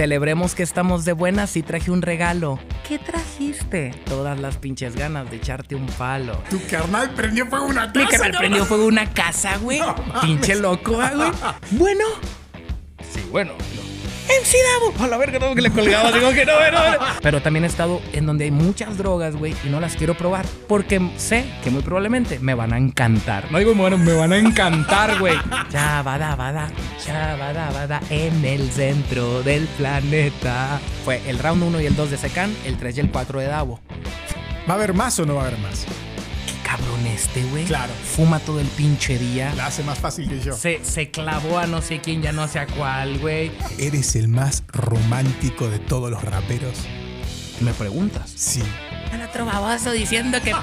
celebremos que estamos de buenas y traje un regalo. ¿Qué trajiste? Todas las pinches ganas de echarte un palo. Tu carnal prendió fuego una casa. Mi carnal prendió fuego una casa, güey. Pinche loco, ah, güey. Bueno. Sí, bueno. MC Davo. A la verga, no, que le colgaba. Digo que no, no, no. Pero también he estado en donde hay muchas drogas, güey, y no las quiero probar. Porque sé que muy probablemente me van a encantar. No digo, bueno, me van a encantar, güey. Ya, bada, bada. Ya, bada, bada. En el centro del planeta. Fue el round 1 y el 2 de Secan, el 3 y el 4 de Davo. ¿Va a haber más o no va a haber más? Cabrón este, güey. Claro. Fuma todo el pinche día. La hace más fácil que yo. Se, se clavó a no sé quién, ya no sé a cuál, güey. ¿Eres el más romántico de todos los raperos? ¿Me preguntas? Sí. El otro baboso diciendo que,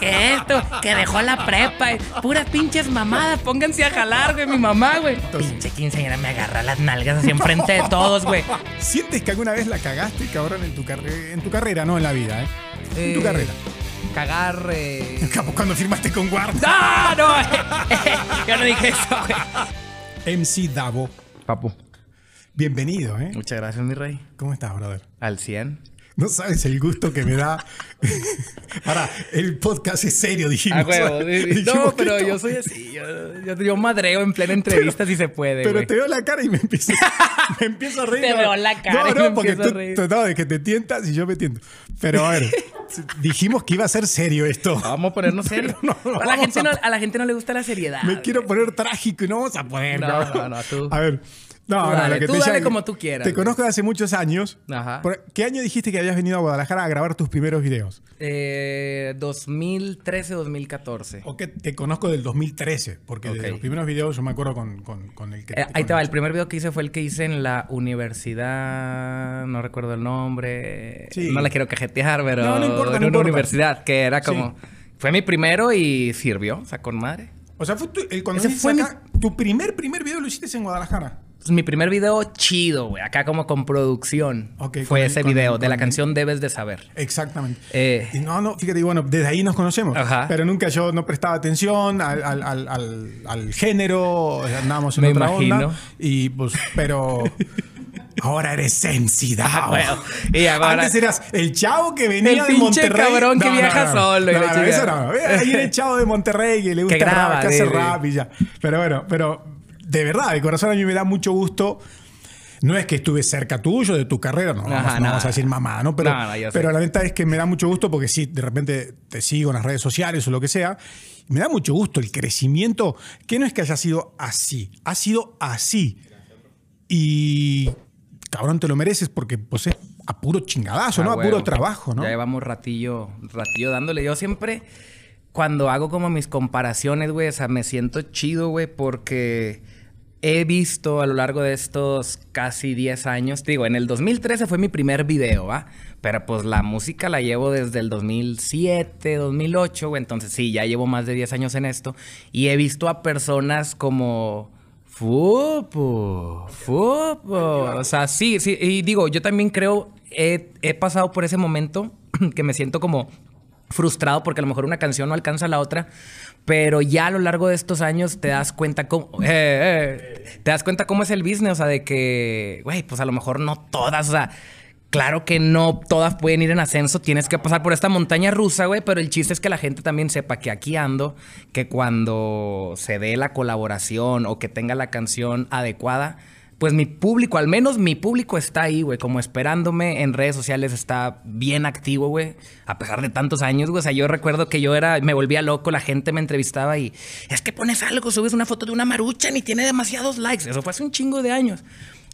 que esto, que dejó la prepa. y Puras pinches mamadas, pónganse a jalar, güey, mi mamá, güey. Pinche quinceañera me agarra las nalgas así enfrente de todos, güey. ¿Sientes que alguna vez la cagaste, cabrón, en tu, carre- en tu carrera, no en la vida, eh? En tu Eh, carrera. Cagar. Eh... Capo, cuando firmaste con Guarda. ¡Ah, no! Yo no dije eso, güey. MC Davo, Papu. bienvenido, ¿eh? Muchas gracias, mi rey. ¿Cómo estás, brother? Al 100. No sabes el gusto que me da. Ahora, el podcast es serio, dijimos. A huevo. Dijimos No, pero yo soy así. Yo, yo, yo madreo en plena entrevista si se puede. Pero te veo la cara y me empiezo, me empiezo a reír. Te veo la cara No, y no, me porque empiezo a tú, reír. tú- no, de que te tientas y yo me tiento. Pero a ver, dijimos que iba a ser serio esto. Vamos a ponernos serio. no, a, la gente a- no, a la gente no le gusta la seriedad. Me quiero poner trágico y no vamos a poder. No, no, no, tú. A ver. No, Tú no, dale, lo que tú te dale como tú quieras, Te güey. conozco de hace muchos años. Ajá. ¿Qué año dijiste que habías venido a Guadalajara a grabar tus primeros videos? Eh, 2013-2014. O que te conozco del 2013, porque Ok. de los primeros videos yo me acuerdo con, con- con el que... Eh, ahí te va, el primer video que hice fue el que hice en la universidad, no recuerdo el nombre, Sí. no la quiero cajetear, pero No, no importa, en no una importa. universidad, que era como, fue mi primero y sirvió, o sea, con madre. O sea, fue tu, el, cuando Ese fue mi- tu primer, primer video lo hiciste en Guadalajara. Pues mi primer video chido, güey, acá como con producción, Ok, con fue ese con video con de la canción Debes de Saber. Exactamente. Eh. Y no, no, fíjate, y bueno, desde ahí nos conocemos. Ajá. Pero nunca yo no prestaba atención al, al- al- al- género, andábamos en Me otra imagino. onda. Y pues, pero ahora eres sensitive. Ah, bueno. Y ahora- Antes eras el chavo que venía El de Monterrey. cabrón que viaja solo No, no, chingada. eso no. Ahí era el chavo de Monterrey que le gusta Que graba, rap, que hace rap y ya. Pero bueno, pero de verdad, de corazón a mí me da mucho gusto. No es que estuve cerca tuyo, de tu carrera, no, Ajá, vamos, no vamos a decir mamá, ¿no? Pero, pero la venta es que me da mucho gusto porque sí, de repente te sigo en las redes sociales o lo que sea. Me da mucho gusto el crecimiento, que no es que haya sido así, ha sido así. Y cabrón, te lo mereces porque pues es a puro chingadazo, Ah, ¿no? A puro trabajo, ¿no? Ya llevamos ratillo, ratillo dándole. Yo siempre, cuando hago como mis comparaciones, güey, o sea, me siento chido, güey, porque he visto a lo largo de estos casi 10 años, digo, en el 2013 fue mi primer video, ¿va? Pero pues la música la llevo desde el 2007, 2008, güey, entonces sí, ya llevo más de 10 años en esto y he visto a personas como... Fupo, fupo. O sea, sí, sí. Y digo, yo también creo, he, he pasado por ese momento que me siento como frustrado porque a lo mejor una canción no alcanza a la otra, pero ya a lo largo de estos años te das cuenta cómo, eh, eh, te das cuenta cómo es el business, o sea, de que, güey, pues a lo mejor no todas, o sea, claro que no todas pueden ir en ascenso, tienes que pasar por esta montaña rusa, güey, pero el chiste es que la gente también sepa que aquí ando, que cuando se dé la colaboración o que tenga la canción adecuada, pues mi público, al menos mi público está ahí, güey, como esperándome en redes sociales, está bien activo, güey, a pesar de tantos años, güey. O sea, yo recuerdo que yo era, me volvía loco, la gente me entrevistaba y es que pones algo, subes una foto de una marucha y tiene demasiados likes. Eso fue hace un chingo de años.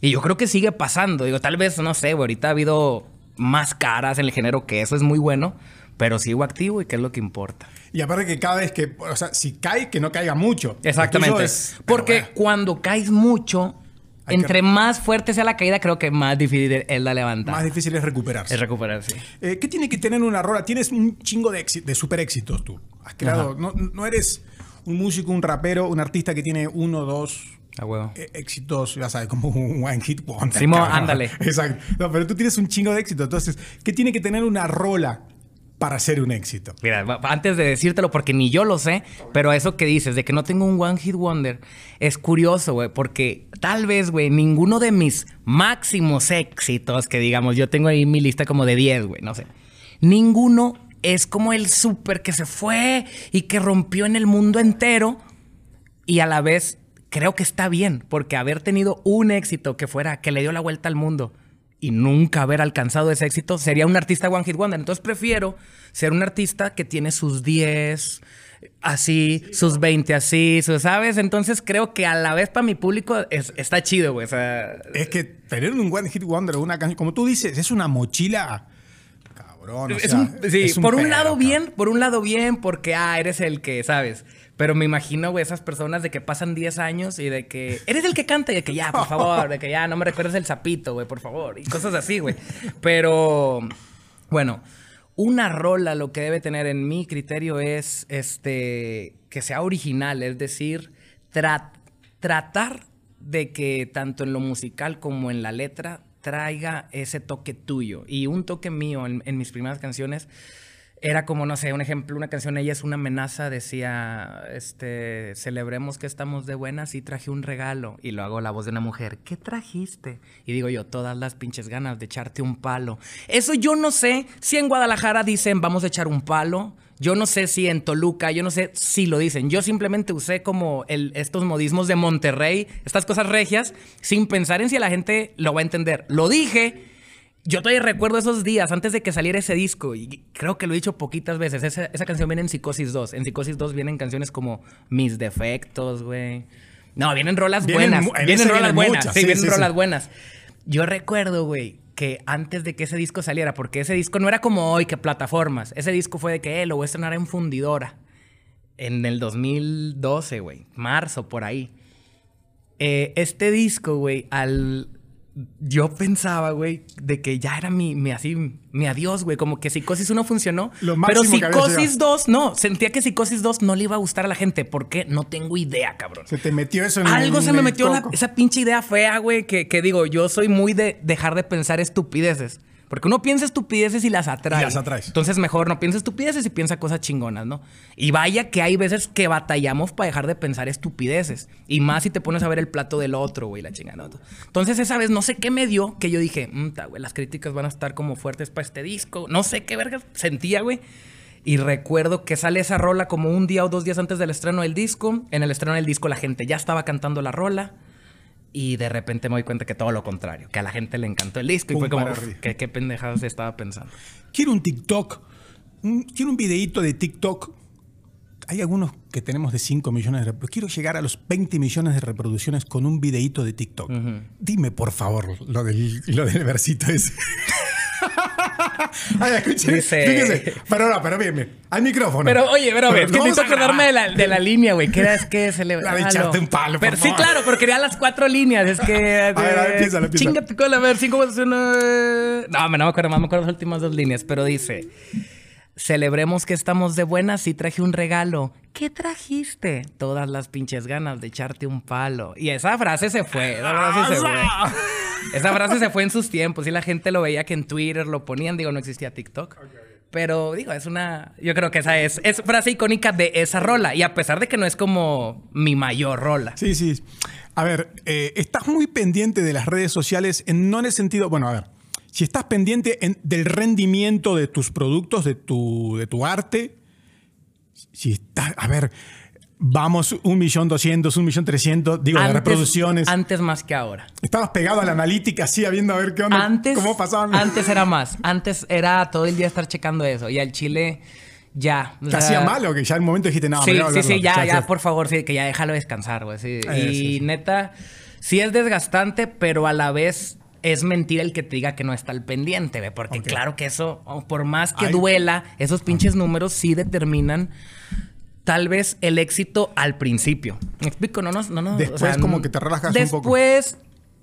Y yo creo que sigue pasando. Digo, tal vez, no sé, güey, ahorita ha habido más caras en el género que eso es muy bueno, pero sigo activo y qué es lo que importa. Y aparte que cada vez que, o sea, si cae, que no caiga mucho. Exactamente. es- Porque bueno. cuando caes mucho, Hay que- entre más fuerte sea la caída, creo que más difícil es la levantada. Más difícil es recuperarse. Es recuperarse. Eh, ¿Qué tiene que tener una rola? Tienes un chingo de, éxi- de super éxitos tú. Has creado, no, no eres un músico, un rapero, un artista que tiene uno, dos A huevo. eh, éxitos, ya sabes, como un one hit wonder. Simón, ándale. Exacto. No, pero tú tienes un chingo de éxito. Entonces, ¿qué tiene que tener una rola para ser un éxito? Mira, antes de decírtelo, porque ni yo lo sé, pero eso que dices, de que no tengo un One Hit Wonder, es curioso, güey, porque tal vez, güey, ninguno de mis máximos éxitos, que digamos, yo tengo ahí mi lista como de 10, güey, no sé, ninguno es como el súper que se fue y que rompió en el mundo entero y a la vez creo que está bien, porque haber tenido un éxito que fuera, que le dio la vuelta al mundo y nunca haber alcanzado ese éxito, sería un artista One Hit Wonder. Entonces prefiero ser un artista que tiene sus 10 así, sus 20 así, sus, ¿sabes? Entonces creo que a la vez para mi público es- está chido, güey. O sea, Es que tener un One Hit Wonder una canción, como tú dices, es una mochila. Cabrón. o es sea, un- sí, es por un pedo, lado cabrón. bien, por un lado bien, porque, ah, eres el que, ¿sabes? Pero me imagino, güey, esas personas de que pasan 10 años y de que eres el que canta y de que ya, por favor, de que ya no me recuerdes el sapito, güey, por favor, y cosas así, güey. Pero, bueno, una rola lo que debe tener en mi criterio es, este, que sea original, es decir, tra- tratar de que tanto en lo musical como en la letra traiga ese toque tuyo. Y un toque mío en, en mis primeras canciones era como, no sé, un ejemplo, una canción, ella es una amenaza, decía, este, celebremos que estamos de buenas y traje un regalo. Y lo hago la voz de una mujer, ¿qué trajiste? Y digo yo, todas las pinches ganas de echarte un palo. Eso yo no sé si en Guadalajara dicen, vamos a echar un palo. Yo no sé si en Toluca, yo no sé si lo dicen. Yo simplemente usé como el, estos modismos de Monterrey, estas cosas regias, sin pensar en si la gente lo va a entender. Lo dije. Yo todavía recuerdo esos días antes de que saliera ese disco y creo que lo he dicho poquitas veces. Esa, esa canción viene en Psicosis 2. En Psicosis 2 vienen canciones como Mis Defectos, güey. No, vienen rolas Vienen buenas. Vienen rolas vienen buenas. muchas, sí, sí, vienen sí, rolas buenas. Yo recuerdo, güey, que antes de que ese disco saliera, porque ese disco no era como hoy que plataformas. Ese disco fue de que eh, lo voy a estrenar en Fundidora. En el 2012, güey. Marzo, por ahí. Eh, este disco, güey, al. Yo pensaba, güey, de que ya era mi, mi así, mi adiós, güey. Como que Psicosis 1 funcionó. Lo pero Psicosis 2, no. Sentía que Psicosis 2 no le iba a gustar a la gente. ¿Por qué? No tengo idea, cabrón. Se te metió eso en Algo se me metió la- esa pinche idea fea, güey, que, que digo, yo soy muy de dejar de pensar estupideces. Porque uno piensa estupideces y las atrae. Y las atraes. Entonces mejor no piensa estupideces y piensa cosas chingonas, ¿no? Y vaya que hay veces que batallamos para dejar de pensar estupideces. Y más si te pones a ver el plato del otro, güey, la chingada. ¿no? Entonces esa vez no sé qué me dio que yo dije, "Mm, güey, las críticas van a estar como fuertes para este disco. No sé qué verga sentía, güey. Y recuerdo que sale esa rola como un día o dos días antes del estreno del disco. En el estreno del disco la gente ya estaba cantando la rola. Y de repente me doy cuenta que todo lo contrario, que a la gente le encantó el disco y Pum, fue como. ¿qué, qué pendejadas estaba pensando. Quiero un TikTok. un- quiero un videíto de TikTok. Hay algunos que tenemos de 5 millones de reproducciones. Quiero llegar a los 20 millones de reproducciones con un videíto de TikTok. Dime, por favor, lo del, lo del versito ese. Ay, escuchen. Dice- Fíjense. Pero no, pero bien, bien. Al micrófono. Pero oye, pero, Pero es que necesito acordarme de la, de la línea, güey. Que era es que se le. La de echarte un palo, Pero por sí, favor. claro, pero quería las cuatro líneas. Es que. A ver, a ver, empiézalo. Chinga tu cola, a ver, cinco, cuatro, uno. No, me- no me acuerdo más, me acuerdo las últimas dos líneas, pero dice. Celebremos que estamos de buenas y traje un regalo. ¿Qué trajiste? Todas las pinches ganas de echarte un palo. Y esa frase se fue. Esa frase se fue. Esa frase se fue en sus tiempos y la gente lo veía que en Twitter lo ponían. Digo, no existía TikTok. Pero digo, es una. Yo creo que esa es, es frase icónica de esa rola. Y a pesar de que no es como mi mayor rola. Sí, sí. A ver, eh, estás muy pendiente de las redes sociales, en, no en el sentido, bueno, a ver, si estás pendiente en- del rendimiento de tus productos, de tu, de tu arte, si estás, a ver, vamos un millón doscientos, un millón trescientos, digo, de reproducciones. Antes más que ahora. Estabas pegado a la analítica, así, viendo a ver qué onda, Antes, cómo pasaban. antes era más. Antes era todo el día estar checando eso. Y al Chile, ya. o ¿Te sea, hacía mal o que ya en el momento dijiste, no, me sí, sí, sí, loco"? ya, ya, por favor, sí, que ya déjalo descansar, güey. sí. Eh, y sí, sí. neta, sí es desgastante, pero a la vez es mentira el que te diga que no está al pendiente, güey. Porque claro que eso, por más que Ay. duela, esos pinches números sí determinan tal vez el éxito al principio. ¿Me explico? No, no, no, no. Después como que te relajas un poco. Después,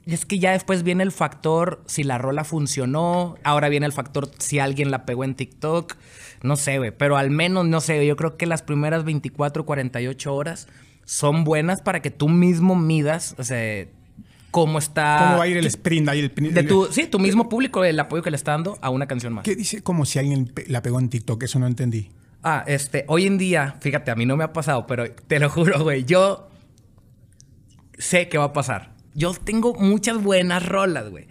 es que ya después viene el factor si la rola funcionó. Ahora viene el factor si alguien la pegó en TikTok. No sé, güey. Pero al menos, no sé, yo creo que las primeras 24, 48 horas son buenas para que tú mismo midas, o sea, cómo está... ¿Cómo va a ir el sprint? Ahí el, de tu, sí, tu mismo público, el apoyo que le está dando a una canción más. ¿Qué dice? Como si alguien la pegó en TikTok, eso no entendí. Ah, este, hoy en día, fíjate, a mí no me ha pasado, pero te lo juro, güey, yo sé qué va a pasar. Yo tengo muchas buenas rolas, güey.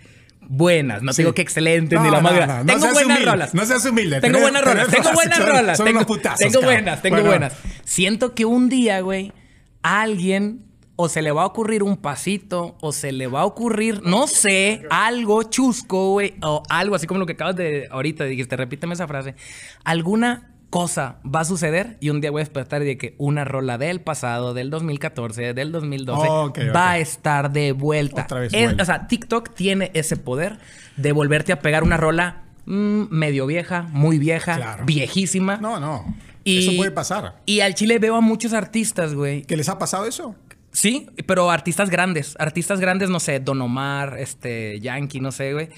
Buenas, no digo que excelentes ni la madre. tengo buenas rolas. No seas humilde. Tengo buenas rolas. Tengo buenas rolas. Tengo, tengo buenas, tengo buenas. Siento que un día, güey, alguien o se le va a ocurrir un pasito, o se le va a ocurrir, no sé, algo chusco, güey, o algo así como lo que acabas de ahorita dijiste, repíteme esa frase. Alguna cosa va a suceder y un día voy a despertar de que una rola del pasado, del 2014, del 2012, va a estar de vuelta. Otra vez o sea, TikTok tiene ese poder de volverte a pegar una rola mm, medio vieja, muy vieja, viejísima. No, no. eso puede pasar. Y al Chile veo a muchos artistas, güey. ¿Que les ha pasado eso? Sí, pero artistas grandes. Artistas grandes, no sé, Don Omar, este, Yankee, no sé, güey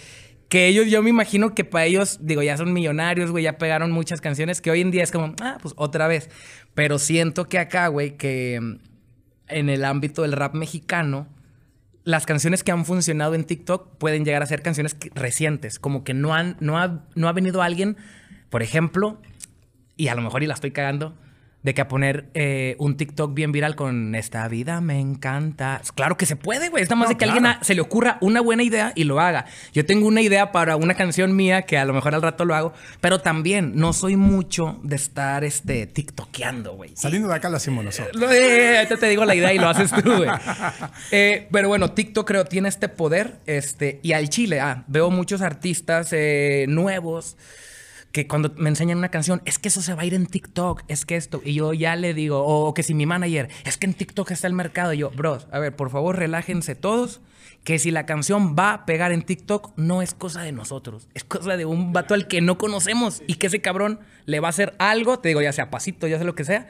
que ellos, yo me imagino que para ellos, digo, ya son millonarios, güey, ya pegaron muchas canciones que hoy en día es como, ah, pues otra vez. Pero siento que acá, güey, que mm, en el ámbito del rap mexicano, las canciones que han funcionado en TikTok pueden llegar a ser canciones recientes, como que no han, no ha, no ha venido alguien, por ejemplo, y a lo mejor y la estoy cagando, de que a poner eh, un TikTok bien viral con esta vida me encanta. Claro que se puede, güey. Es nada más de que alguien se le ocurra una buena idea y lo haga. Yo tengo una idea para una canción mía que a lo mejor al rato lo hago, pero también no soy mucho de estar este, TikTokeando, güey. Saliendo de acá lo hacemos nosotros. Eh, te digo la idea y lo haces tú, güey. Eh, pero bueno, TikTok creo tiene este poder. Este, y al Chile, ah, veo muchos artistas nuevos que cuando me enseñan una canción, es que eso se va a ir en TikTok, es que esto, y yo ya le digo, o, que si mi manager, es que en TikTok está el mercado, y yo, bros, a ver, por favor, relájense todos, que si la canción va a pegar en TikTok, no es cosa de nosotros, es cosa de un vato al que no conocemos y que ese cabrón le va a hacer algo, te digo, ya sea pasito, ya sea lo que sea,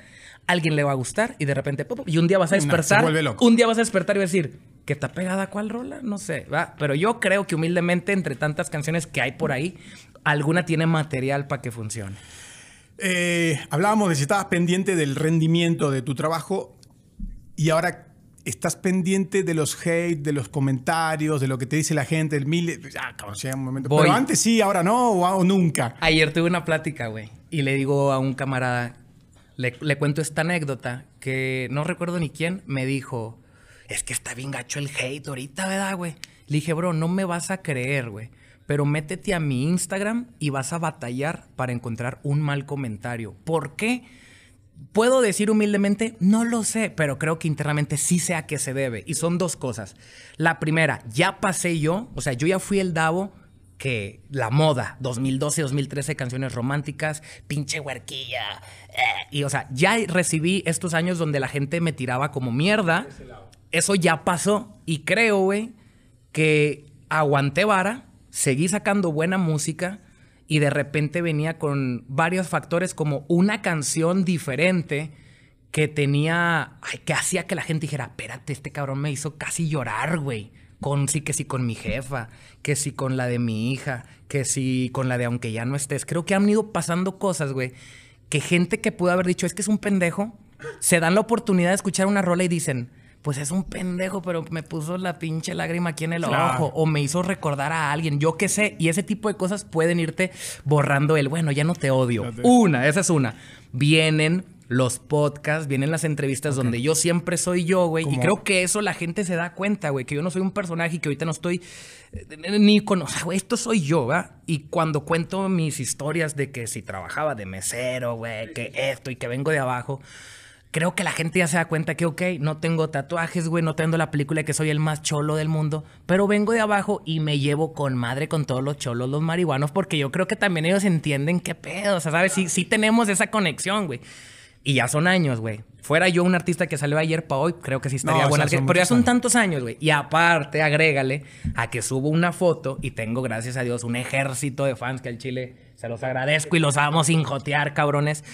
alguien le va a gustar y de repente, y un día vas a despertar, un día vas a despertar y vas a decir, ¿que está pegada cuál rola? No sé, ¿va? Pero yo creo que humildemente, entre tantas canciones que hay por ahí, alguna tiene material para que funcione. Eh, hablábamos de si estabas pendiente del rendimiento de tu trabajo y ahora estás pendiente de los hate, de los comentarios, de lo que te dice la gente, el mil... Ya, un momento. Pero antes sí, ahora no o, nunca. Ayer tuve una plática, güey, y le digo a un camarada, le, le cuento esta anécdota que no recuerdo ni quién, me dijo, es que está bien gacho el hate ahorita, ¿verdad, güey? Le dije, bro, no me vas a creer, güey pero métete a mi Instagram y vas a batallar para encontrar un mal comentario. ¿Por qué? Puedo decir humildemente, no lo sé, pero creo que internamente sí sé a qué se debe. Y son dos cosas. La primera, ya pasé yo, o sea, yo ya fui el Davo que la moda, 2012, 2013, canciones románticas, pinche huerquilla. Eh, y o sea, ya recibí estos años donde la gente me tiraba como mierda. Eso ya pasó. Y creo, güey, que aguanté vara seguí sacando buena música y de repente venía con varios factores como una canción diferente que tenía, que hacía que la gente dijera, espérate, este cabrón me hizo casi llorar, güey. Con sí que sí con mi jefa, que sí con la de mi hija, que sí con la de aunque ya no estés. Creo que han ido pasando cosas, güey, que gente que pudo haber dicho, es que es un pendejo, se dan la oportunidad de escuchar una rola y dicen, pues es un pendejo, pero me puso la pinche lágrima aquí en el ojo o me hizo recordar a alguien, yo qué sé, y ese tipo de cosas pueden irte borrando el, bueno, ya no te odio. Una, esa es una. Vienen los podcasts, vienen las entrevistas donde yo siempre soy yo, güey. Y creo que eso la gente se da cuenta, güey, que yo no soy un personaje y que ahorita no estoy eh, ni con, o sea, güey, esto soy yo, ¿verdad? Y cuando cuento mis historias de que si trabajaba de mesero, güey, que esto y que vengo de abajo, creo que la gente ya se da cuenta que, ok, no tengo tatuajes, güey, no tengo la película de que soy el más cholo del mundo, pero vengo de abajo y me llevo con madre con todos los cholos, los marihuanos, porque yo creo que también ellos entienden qué pedo, o sea, ¿sabes? Sí, sí tenemos esa conexión, güey. Y ya son años, güey. Fuera yo un artista que salió ayer para hoy, creo que sí estaría bueno. Pero ya son tantos años, güey. Y aparte, agrégale a que subo una foto y tengo, gracias a Dios, un ejército de fans que al Chile se los agradezco y los vamos sin jotear, cabrones.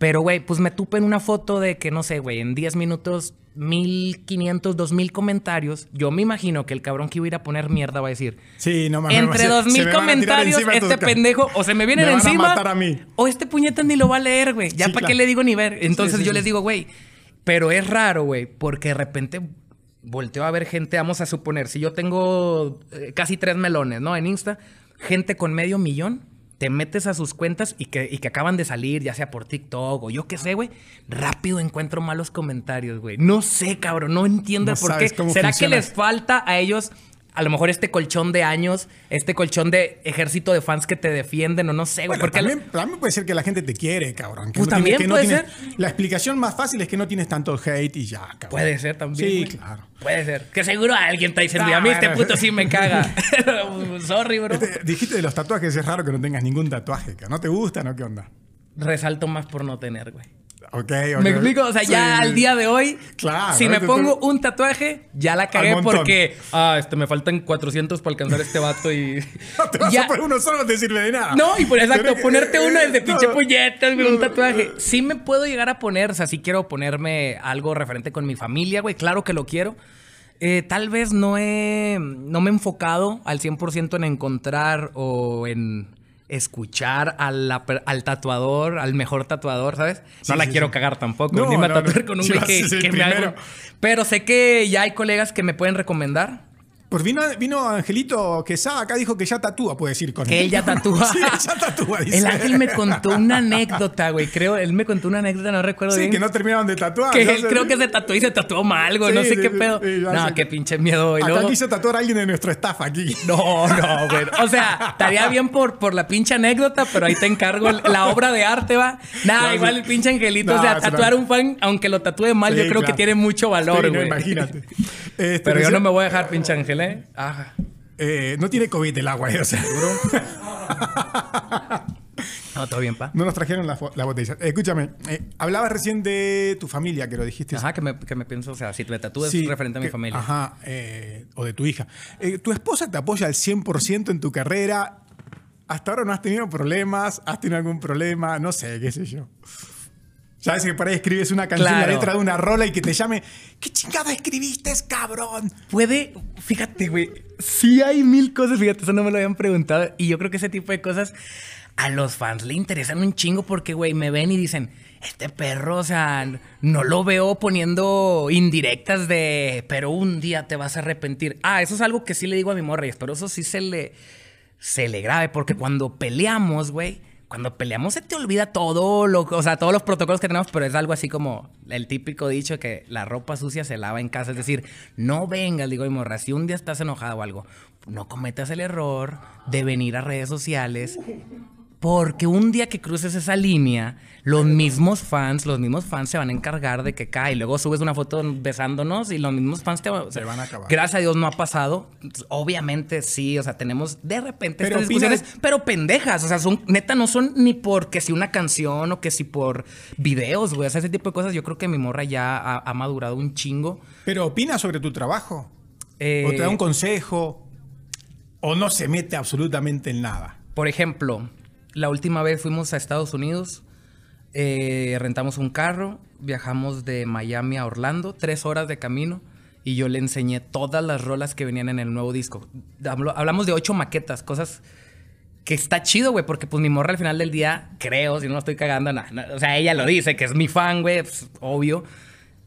Pero, güey, pues me tupe en una foto de que, no sé, güey, en 10 minutos, 1500, 2000 comentarios. Yo me imagino que el cabrón que iba a ir a poner mierda va a decir. Sí, no mames. Entre 2000 comentarios, este pendejo o se me viene encima. A mí. O este puñeta ni lo va a leer, güey. Ya para qué le digo ni ver. Entonces yo les digo, güey. Pero es raro, güey, porque de repente volteo a ver gente, vamos a suponer, si yo tengo eh, casi tres melones, ¿no? En Insta, gente con medio millón, te metes a sus cuentas y que, y que acaban de salir, ya sea por TikTok o yo qué sé, güey, rápido encuentro malos comentarios, güey. No sé, cabrón, no entiendo No por qué. ¿Será que les falta a ellos a lo mejor este colchón de años, este colchón de ejército de fans que te defienden o no sé, güey? Bueno, porque también, también puede ser que la gente te quiere, cabrón. que Pues no también que no puede tienes- ser. La explicación más fácil es que no tienes tanto hate y ya, cabrón. Puede ser también. Sí, güey. claro. Puede ser. Que seguro alguien está diciendo, a mí este puto sí me caga. Sorry, bro. Este, dijiste de los tatuajes, es raro que no tengas ningún tatuaje. que ¿No te gustan o qué onda? Resalto más por no tener, güey. Ok, ok. ¿Me explico? O sea, ya al día de hoy, Claro, si me pongo un tatuaje, ya la cagué porque, ah, este, me faltan 400 para alcanzar este vato y... No te vas ya- a poner uno solo, te sirve de nada. No, y por exacto, que- ponerte uno desde no. pinche puñetas, güey, un tatuaje. Sí me puedo llegar a poner, o sea, sí quiero ponerme algo referente con mi familia, güey, claro que lo quiero. Eh, tal vez no he, no me he enfocado al 100% en encontrar o en escuchar a la al tatuador, al mejor tatuador, ¿sabes? No Sí, la sí, quiero sí. cagar tampoco, No, ni me no, tatuar no. con un güey a que, que me haga- primero. Pero sé que ya hay colegas que me pueden recomendar. Pues vino, vino Angelito Quesada, acá dijo que ya tatúa, puede decir con Que él ya tatúa. sí, ya tatúa, dice. El ángel me contó una anécdota, güey. Creo, él me contó una anécdota, no recuerdo Sí, bien. que no terminaron de tatuar. Que ¿no? él creo que se tatuó y se tatuó mal, güey. no sé sí, qué pedo. no, sé. qué pinche miedo. Y Acá luego... quiso tatuar a alguien de nuestro staff aquí. No, no, güey. O sea, estaría bien por, por la pinche anécdota, pero ahí te encargo la obra de arte, va. Nada, No, igual el pinche angelito. No, o sea, tatuar a un fan, aunque lo tatúe mal, yo creo que tiene mucho valor, güey. imagínate. Este, Pero yo no me voy a dejar pinche ángel, ¿eh? Ajá. eh, no tiene COVID el agua, eh, o sea. No, todo bien, pa. No nos trajeron la, botella. Eh, escúchame, eh, hablabas recién de tu familia, que lo dijiste. Ajá, que me, que me pienso, o sea, si me tatúas Sí, referente a mi que- familia. Ajá, eh, o de tu hija. Eh, ¿Tu esposa te apoya al 100% en tu carrera? Hasta ahora no has tenido problemas, has tenido algún problema, no sé, qué sé yo. Sabes que por ahí escribes una canción, Claro. la letra de una rola y que te llame, ¿qué chingada escribiste, cabrón? Puede, fíjate, güey, sí hay mil cosas, fíjate, eso no me lo habían preguntado. Y yo creo que ese tipo de cosas a los fans le interesan un chingo porque, güey, me ven y dicen, este perro, o sea, no lo veo poniendo indirectas de, pero un día te vas a arrepentir. Ah, eso es algo que sí le digo a mi morra y espero eso sí se le, se le grabe porque cuando peleamos, güey, cuando peleamos se te olvida todo, lo, o sea, todos los protocolos que tenemos, pero es algo así como el típico dicho que la ropa sucia se lava en casa. Es decir, no vengas, digo, mi morra, si un día estás enojado o algo, no cometas el error de venir a redes sociales. Porque un día que cruces esa línea, los mismos fans, los mismos fans se van a encargar de que cae. Luego subes una foto besándonos y los mismos fans te o sea, Se van a acabar. Gracias a Dios no ha pasado. Obviamente sí, o sea, tenemos de repente Pero estas discusiones, opinas- pero pendejas. O sea, son, neta, no son ni porque si una canción o que si por videos, güey. O sea, ese tipo de cosas yo creo que mi morra ya ha, ha madurado un chingo. ¿Pero opina sobre tu trabajo? Eh, ¿O te da un consejo? ¿O no se mete absolutamente en nada? Por ejemplo, la última vez fuimos a Estados Unidos, eh, rentamos un carro, viajamos de Miami a Orlando, tres horas de camino, y yo le enseñé todas las rolas que venían en el nuevo disco. Hablamos de ocho maquetas, cosas que está chido, güey, porque pues mi morra al final del día, creo, si no la estoy cagando, nada. o sea, ella lo dice, que es mi fan, güey, pues, obvio.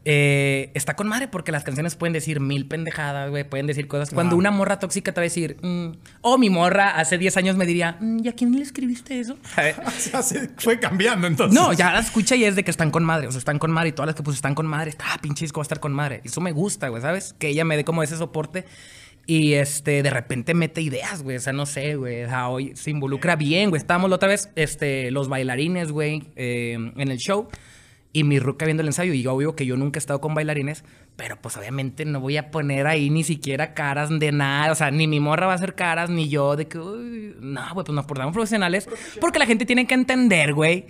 Eh, está con madre porque las canciones pueden decir mil pendejadas, güey, pueden decir cosas. Cuando una morra tóxica te va a decir, mm, o mi morra hace 10 años me diría, mm, ¿y a quién le escribiste eso? O sea, se fue cambiando entonces. No, ya la escucha y es de que están con madre. O sea, están con madre y todas las que pues están con madre. Está, ah, pinche disco va a estar con madre. Eso me gusta, güey, ¿sabes? Que ella me dé como ese soporte. Y este, de repente mete ideas, güey. O sea, no sé, güey. O sea, hoy se involucra bien, güey. Estábamos la otra vez, este, los bailarines, güey, eh, en el show. Y mi ruca viendo el ensayo. Y yo, obvio que yo nunca he estado con bailarines. Pero pues obviamente no voy a poner ahí ni siquiera caras de nada. O sea, ni mi morra va a hacer caras, ni yo de que, uy, no, güey, pues nos portamos profesionales. Porque la gente tiene que entender, güey.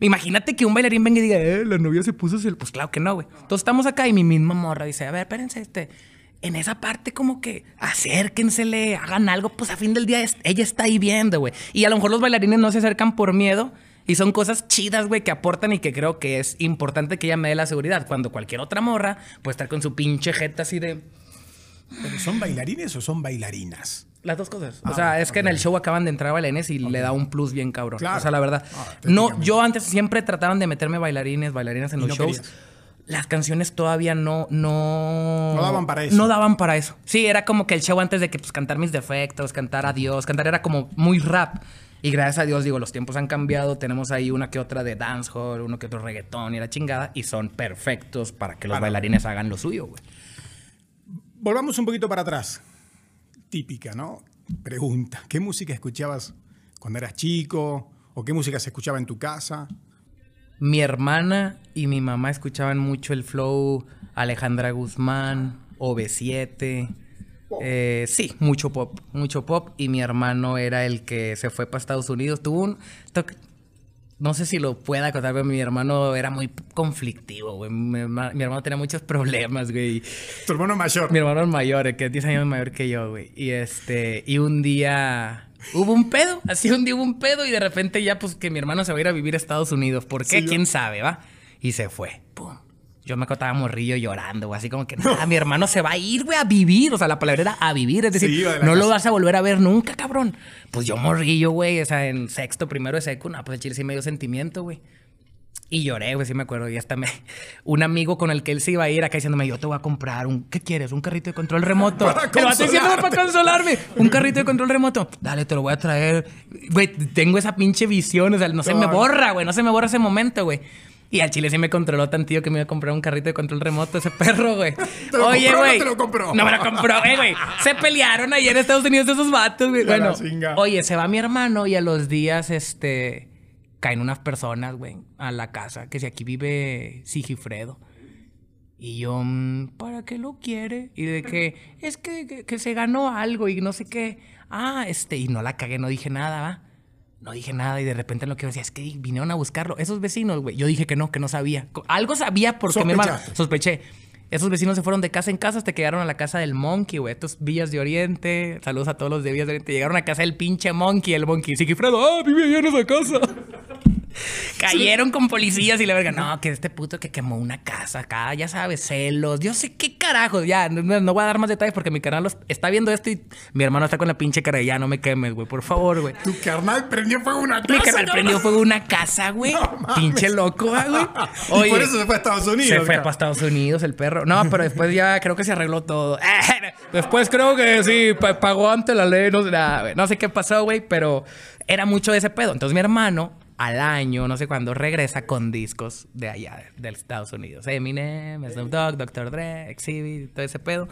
Imagínate que un bailarín venga y diga, eh, la novia se puso cel-". Pues claro que no, güey. Entonces estamos acá y mi misma morra dice, a ver, espérense, este. En esa parte, como que acérquensele, hagan algo, pues a fin del día ella está ahí viendo, güey. Y a lo mejor los bailarines no se acercan por miedo. Y son cosas chidas, güey, que aportan y que creo que es importante que ella me dé la seguridad. Cuando cualquier otra morra puede estar con su pinche jeta así de. ¿Pero ¿Son bailarines o son bailarinas? Las dos cosas. O Ah, sea, es que en el show acaban de entrar bailarines y le da un plus bien cabrón. Claro. O sea, la verdad. Ah, no, yo antes siempre trataban de meterme bailarines, bailarinas en Y los no shows. querías. las canciones todavía no, no... No daban para eso. No daban para eso. Sí, era como que el show antes de que pues, cantar mis defectos, cantar adiós, cantar era como muy rap. Y gracias a Dios, digo, los tiempos han cambiado. Tenemos ahí una que otra de dancehall, uno que otro reggaetón y la chingada. Y son perfectos para que los bailarines hagan lo suyo, güey. Volvamos un poquito para atrás. Típica, ¿no? Pregunta. ¿Qué música escuchabas cuando eras chico? ¿O qué música se escuchaba en tu casa? Mi hermana y mi mamá escuchaban mucho el flow Alejandra Guzmán, OV7. Eh, sí, mucho pop, mucho pop. Y mi hermano era el que se fue para Estados Unidos. Tuvo un... No sé si lo pueda contar, pero mi hermano era muy conflictivo, güey. Mi, hermano tenía muchos problemas, güey. ¿Tu hermano mayor? Mi hermano mayor, que es 10 años mayor que yo, güey. Y este... Y un día hubo un pedo, así un día hubo un pedo y de repente ya pues que mi hermano se va a ir a vivir a Estados Unidos. ¿Por qué? ¿Quién sabe, va? Y se fue. Pum. Yo me acotaba morrillo llorando, güey. Así como que, no, mi hermano se va a ir, güey, a vivir. O sea, la palabra era a vivir. Es decir, no lo vas a volver a ver nunca, cabrón. Pues yo morrillo, güey. O sea, en sexto, primero de seco, no, pues el chile sí me dio sentimiento, güey. Y lloré, güey, sí me acuerdo. Y hasta me... Un amigo con el que él se iba a ir acá diciéndome, yo te voy a comprar un... ¿Qué quieres? ¿Un carrito de control remoto? Para Pero para consolarme. Un carrito de control remoto. Dale, te lo voy a traer. Güey, tengo esa pinche visión. O sea, no se me borra, güey. No se me borra ese momento, güey. Y al chile sí me controló tantillo que me iba a comprar un carrito de control remoto ese perro, güey. Oye, güey. No te lo compró. No me lo compró, eh, güey. Se pelearon ayer en Estados Unidos esos vatos, güey. Bueno, oye, se va mi hermano y a los días, este caen unas personas, güey, a la casa, que si aquí vive Sigifredo. Y yo, mm, ¿para qué lo quiere? Y de que, es que, que, se ganó algo y no sé qué. Ah, este, y no la cagué, no dije nada, ¿va? No dije nada y de repente lo que decía es que vinieron a buscarlo. Esos vecinos, güey. Yo dije que no, que no sabía. Algo sabía porque mi hermano sospeché. Esos vecinos se fueron de casa en casa hasta que llegaron a la casa del Monkey, güey. Estos Villas de Oriente. Saludos a todos los de Villas de Oriente. Llegaron a casa del pinche Monkey, el Monkey. Sigifredo, ah, vive allá en esa casa. Cayeron con policías y la verga, no, que este puto que quemó una casa acá, ya sabes, celos, yo sé qué carajo, ya, no, voy a dar más detalles porque mi canal está viendo esto y mi hermano está con la pinche cara de ya, no me quemes, güey, por favor, güey. Tu carnal prendió fuego una casa. Mi carnal prendió fuego una casa, güey. pinche loco, güey. y por eso se fue a Estados Unidos. Se fue para Estados Unidos el perro. No, pero después ya creo que se arregló todo. después creo que sí, pagó ante la ley, no sé, no sé qué pasó, güey, pero era mucho de ese pedo. Entonces mi hermano al año, no sé cuándo, regresa con discos de allá, de, Estados Unidos. Eminem, Snoop Dogg, Dr. Dre, Exhibit, todo ese pedo.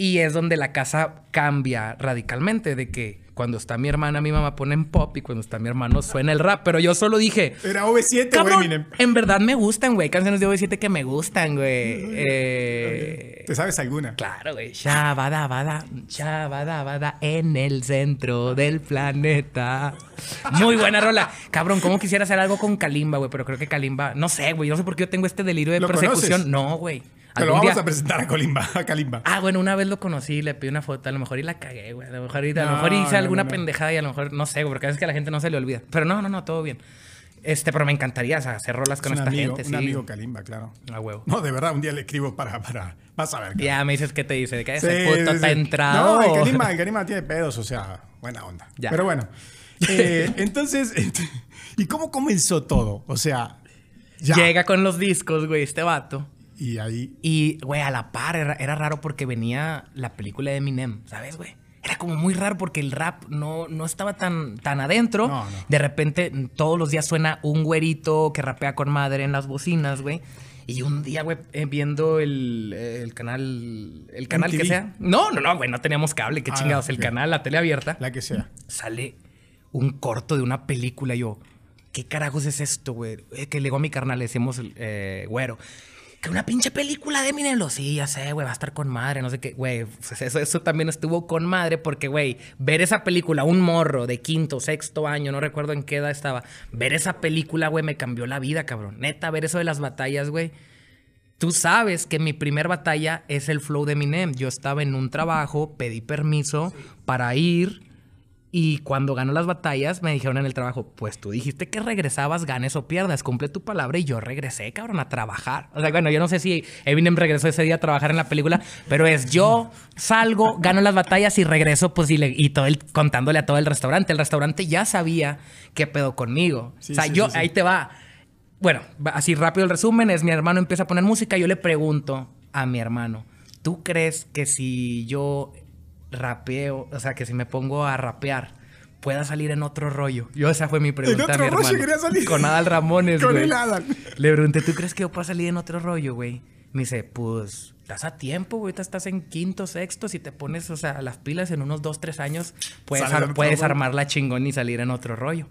Y es donde la casa cambia radicalmente, de que cuando está mi hermana, mi mamá ponen pop y cuando está mi hermano suena el rap. Pero yo solo dije. Era OV7 o Eminem. En verdad me gustan, güey. Canciones de OV7 que me gustan, güey. Eh, ¿Te sabes alguna? Claro, güey. Shabada, bada, shabada, bada, en el centro del planeta. Muy buena rola. Cabrón, ¿cómo quisiera hacer algo con Kalimba, güey? Pero creo que Kalimba. No sé, güey. Yo no sé por qué yo tengo este delirio de persecución. No, güey. Te lo vamos a presentar a Kalimba, a Kalimba. Ah, bueno, una vez lo conocí, le pedí una foto, a lo mejor y la cagué, güey. A lo mejor, a lo mejor hice alguna pendejada y a lo mejor, no sé, porque a veces que a la gente no se le olvida. Pero no, no, no, todo bien. Este, pero me encantaría hacer rolas con esta gente. Un amigo Kalimba, claro. A huevo. No, de verdad, un día le escribo para. para vas a ver. Ya me dices qué te dice, de que ese puto está entrado. No, el Kalimba, el Kalimba tiene pedos, o sea, buena onda. Ya. Pero bueno. Eh, entonces, ¿y cómo comenzó todo? O sea, ya. Llega con los discos, güey, este vato. Y ahí. Y, güey, a la par era, raro porque venía la película de Eminem, ¿sabes, güey? Era como muy raro porque el rap no, no estaba tan, tan adentro. De repente, todos los días suena un güerito que rapea con madre en las bocinas, güey. Y un día, güey, eh, viendo el, canal, el canal que sea. No, no, no, güey, no teníamos cable, qué ah, chingados. El canal, la tele abierta. La que sea. Sale un corto de una película. yo, ¿qué carajos es esto, güey? Eh, que le digo a mi carnal, le decimos, eh, güero que una pinche película de Eminem. Sí, ya sé, güey, va a estar con madre, no sé qué. Güey, pues eso, eso también estuvo con madre porque, güey, ver esa película, un morro de quinto, sexto año, no recuerdo en qué edad estaba, ver esa película, güey, me cambió la vida, cabrón. Neta, ver eso de las batallas, güey. Tú sabes que mi primer batalla es el flow de Eminem. Yo estaba en un trabajo, pedí permiso para ir y cuando ganó las batallas, me dijeron en el trabajo, pues tú dijiste que regresabas, ganes o pierdas, cumple tu palabra. Y yo regresé, cabrón, a trabajar. O sea, bueno, yo no sé si Eminem regresó ese día a trabajar en la película, pero es yo salgo, gano las batallas y regreso, pues, y, y todo el, contándole a todo el restaurante. El restaurante ya sabía qué pedo conmigo. o sea, yo, ahí te va bueno, así rápido el resumen es mi hermano empieza a poner música, yo le pregunto a mi hermano, ¿tú crees que si yo rapeo, o sea, que si me pongo a rapear, pueda salir en otro rollo? Yo esa fue mi pregunta mi hermano. Quería salir? Con Adal Ramones, Con el Adal. Le pregunté, ¿tú crees que yo puedo salir en otro rollo, güey? Me dice, pues, estás a tiempo, güey. Estás en quinto, sexto. Si te pones, o sea, las pilas en unos dos, tres años, puedes, puedes armar la chingón y salir en otro rollo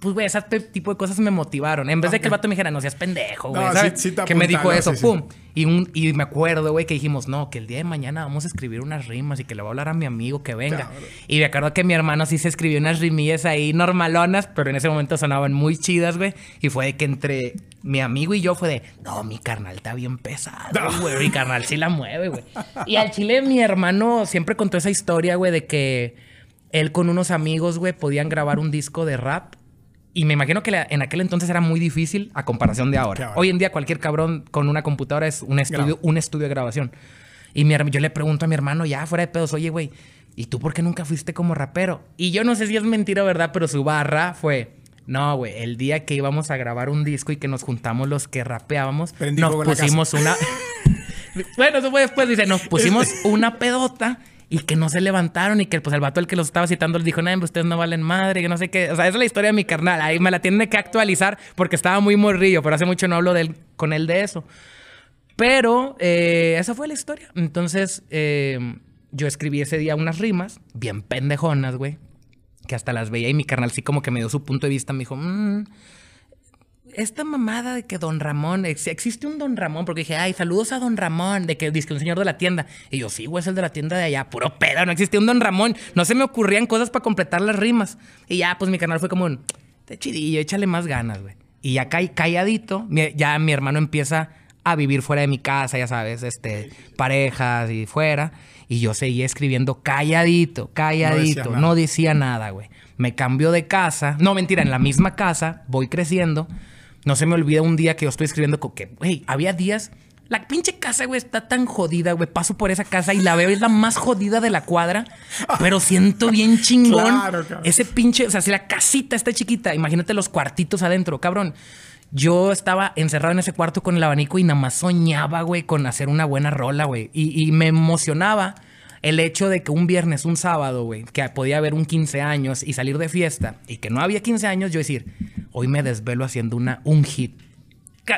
pues, güey, ese tipo de cosas me motivaron. En vez de que el vato me dijera, no seas pendejo, güey. que me dijo eso, pum. Y, un, y me acuerdo, güey, que dijimos, no, que el día de mañana vamos a escribir unas rimas y que le voy a hablar a mi amigo que venga. Y me acuerdo que mi hermano sí se escribió unas rimillas ahí normalonas, pero en ese momento sonaban muy chidas, güey. Y fue de que entre mi amigo y yo fue de, no, mi carnal está bien pesado, güey. Mi carnal sí la mueve, güey. Y al chile mi hermano siempre contó esa historia, güey, de que él con unos amigos, güey, podían grabar un disco de rap y me imagino que en aquel entonces era muy difícil a comparación de ahora. Hoy en día cualquier cabrón con una computadora es un estudio, un estudio de grabación. Y mi, yo le pregunto a mi hermano ya fuera de pedos, oye, güey, ¿y tú por qué nunca fuiste como rapero? Y yo no sé si es mentira o verdad, pero su barra fue... No, güey, el día que íbamos a grabar un disco y que nos juntamos los que rapeábamos, nos pusimos una... bueno, eso fue después, dice, nos pusimos una pedota y que no se levantaron y que pues el vato el que los estaba citando les dijo, no, ustedes no valen madre, que no sé qué. O sea, esa es la historia de mi carnal. Ahí me la tienen que actualizar porque estaba muy morrillo, pero hace mucho no hablo con él de eso. Pero eh, esa fue la historia. Entonces, eh, yo escribí ese día unas rimas, bien pendejonas, güey, que hasta las veía y mi carnal sí como que me dio su punto de vista. Me dijo, mmm, esta mamada de que Don Ramón, existe un Don Ramón, porque dije, ay, saludos a Don Ramón, de que dice un señor de la tienda. Y yo, sí, güey, es el de la tienda de allá, puro pedo, no existía un Don Ramón. No se me ocurrían cosas para completar las rimas. Y ya, pues mi canal fue como un, de chidillo, échale más ganas, güey. Y ya caí calladito, ya mi hermano empieza a vivir fuera de mi casa, ya sabes, este, parejas y fuera. Y yo seguía escribiendo calladito, calladito, no decía nada, güey. Me cambió de casa, no mentira, en la misma casa, voy creciendo no se me olvida un día que yo estoy escribiendo que, güey, había días. La pinche casa, güey, está tan jodida, güey. Paso por esa casa y la veo, es la más jodida de la cuadra. Pero siento bien chingón. Ese pinche, o sea, si la casita está chiquita, imagínate los cuartitos adentro, cabrón. Yo estaba encerrado en ese cuarto con el abanico y nada más soñaba, güey, con hacer una buena rola, güey. Y, y me emocionaba el hecho de que un viernes, un sábado, güey, que podía haber un 15 años y salir de fiesta y que no había 15 años, yo decir, hoy me desvelo haciendo una, un hit.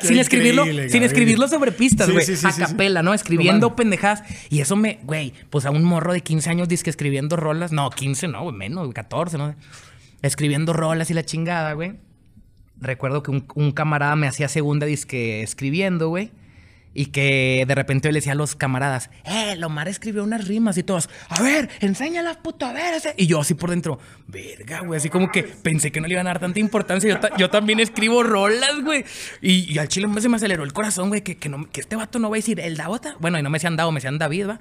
sin escribirlo, sin escribirlo sobre pistas, güey. a capela, ¿no? Escribiendo pendejadas. Y eso me, güey, pues a un morro de 15 años dice que escribiendo rolas. No, 15 no, güey, menos, 14, ¿no? Escribiendo rolas y la chingada, güey. Recuerdo que un, un camarada me hacía segunda disque escribiendo, güey. Y que de repente yo le decía a los camaradas, eh, Lomar escribió unas rimas y todos, a ver, enséñalas, puto, a ver. Ese. Y yo así por dentro, verga, güey, así como que pensé que no le iban a dar tanta importancia. Yo, también escribo rolas, güey. Y, al chile se me aceleró el corazón, güey, que, que, que este vato no va a decir el Davota. Bueno, y no me decían Davo, me decían David, ¿va?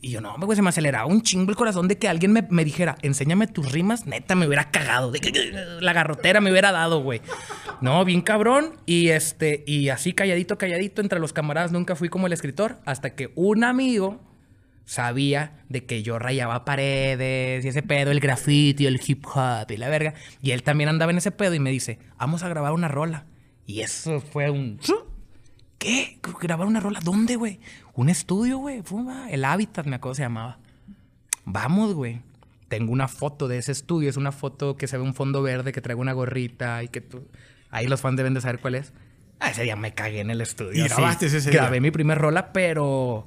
Y yo, no, güey, se me aceleraba un chingo el corazón de que alguien me, dijera, enséñame tus rimas. Neta, me hubiera cagado. De que la garrotera me hubiera dado, güey. No, bien cabrón. Y este, y así calladito, calladito, entre los camaradas nunca fui como el escritor. Hasta que un amigo sabía de que yo rayaba paredes y ese pedo, el graffiti, el hip hop y la verga. Y él también andaba en ese pedo y me dice, vamos a grabar una rola. Y eso fue un... ¿Qué? ¿Grabar una rola? ¿Dónde, güey? Un estudio, güey. El Hábitat, me acuerdo se llamaba. Vamos, güey. Tengo una foto de ese estudio. Es una foto que se ve un fondo verde, que traigo una gorrita y que tú... Ahí los fans deben de saber cuál es. Ah, ese día me cagué en el estudio. ¿Y grabaste ese Grabé mi primer rola, pero...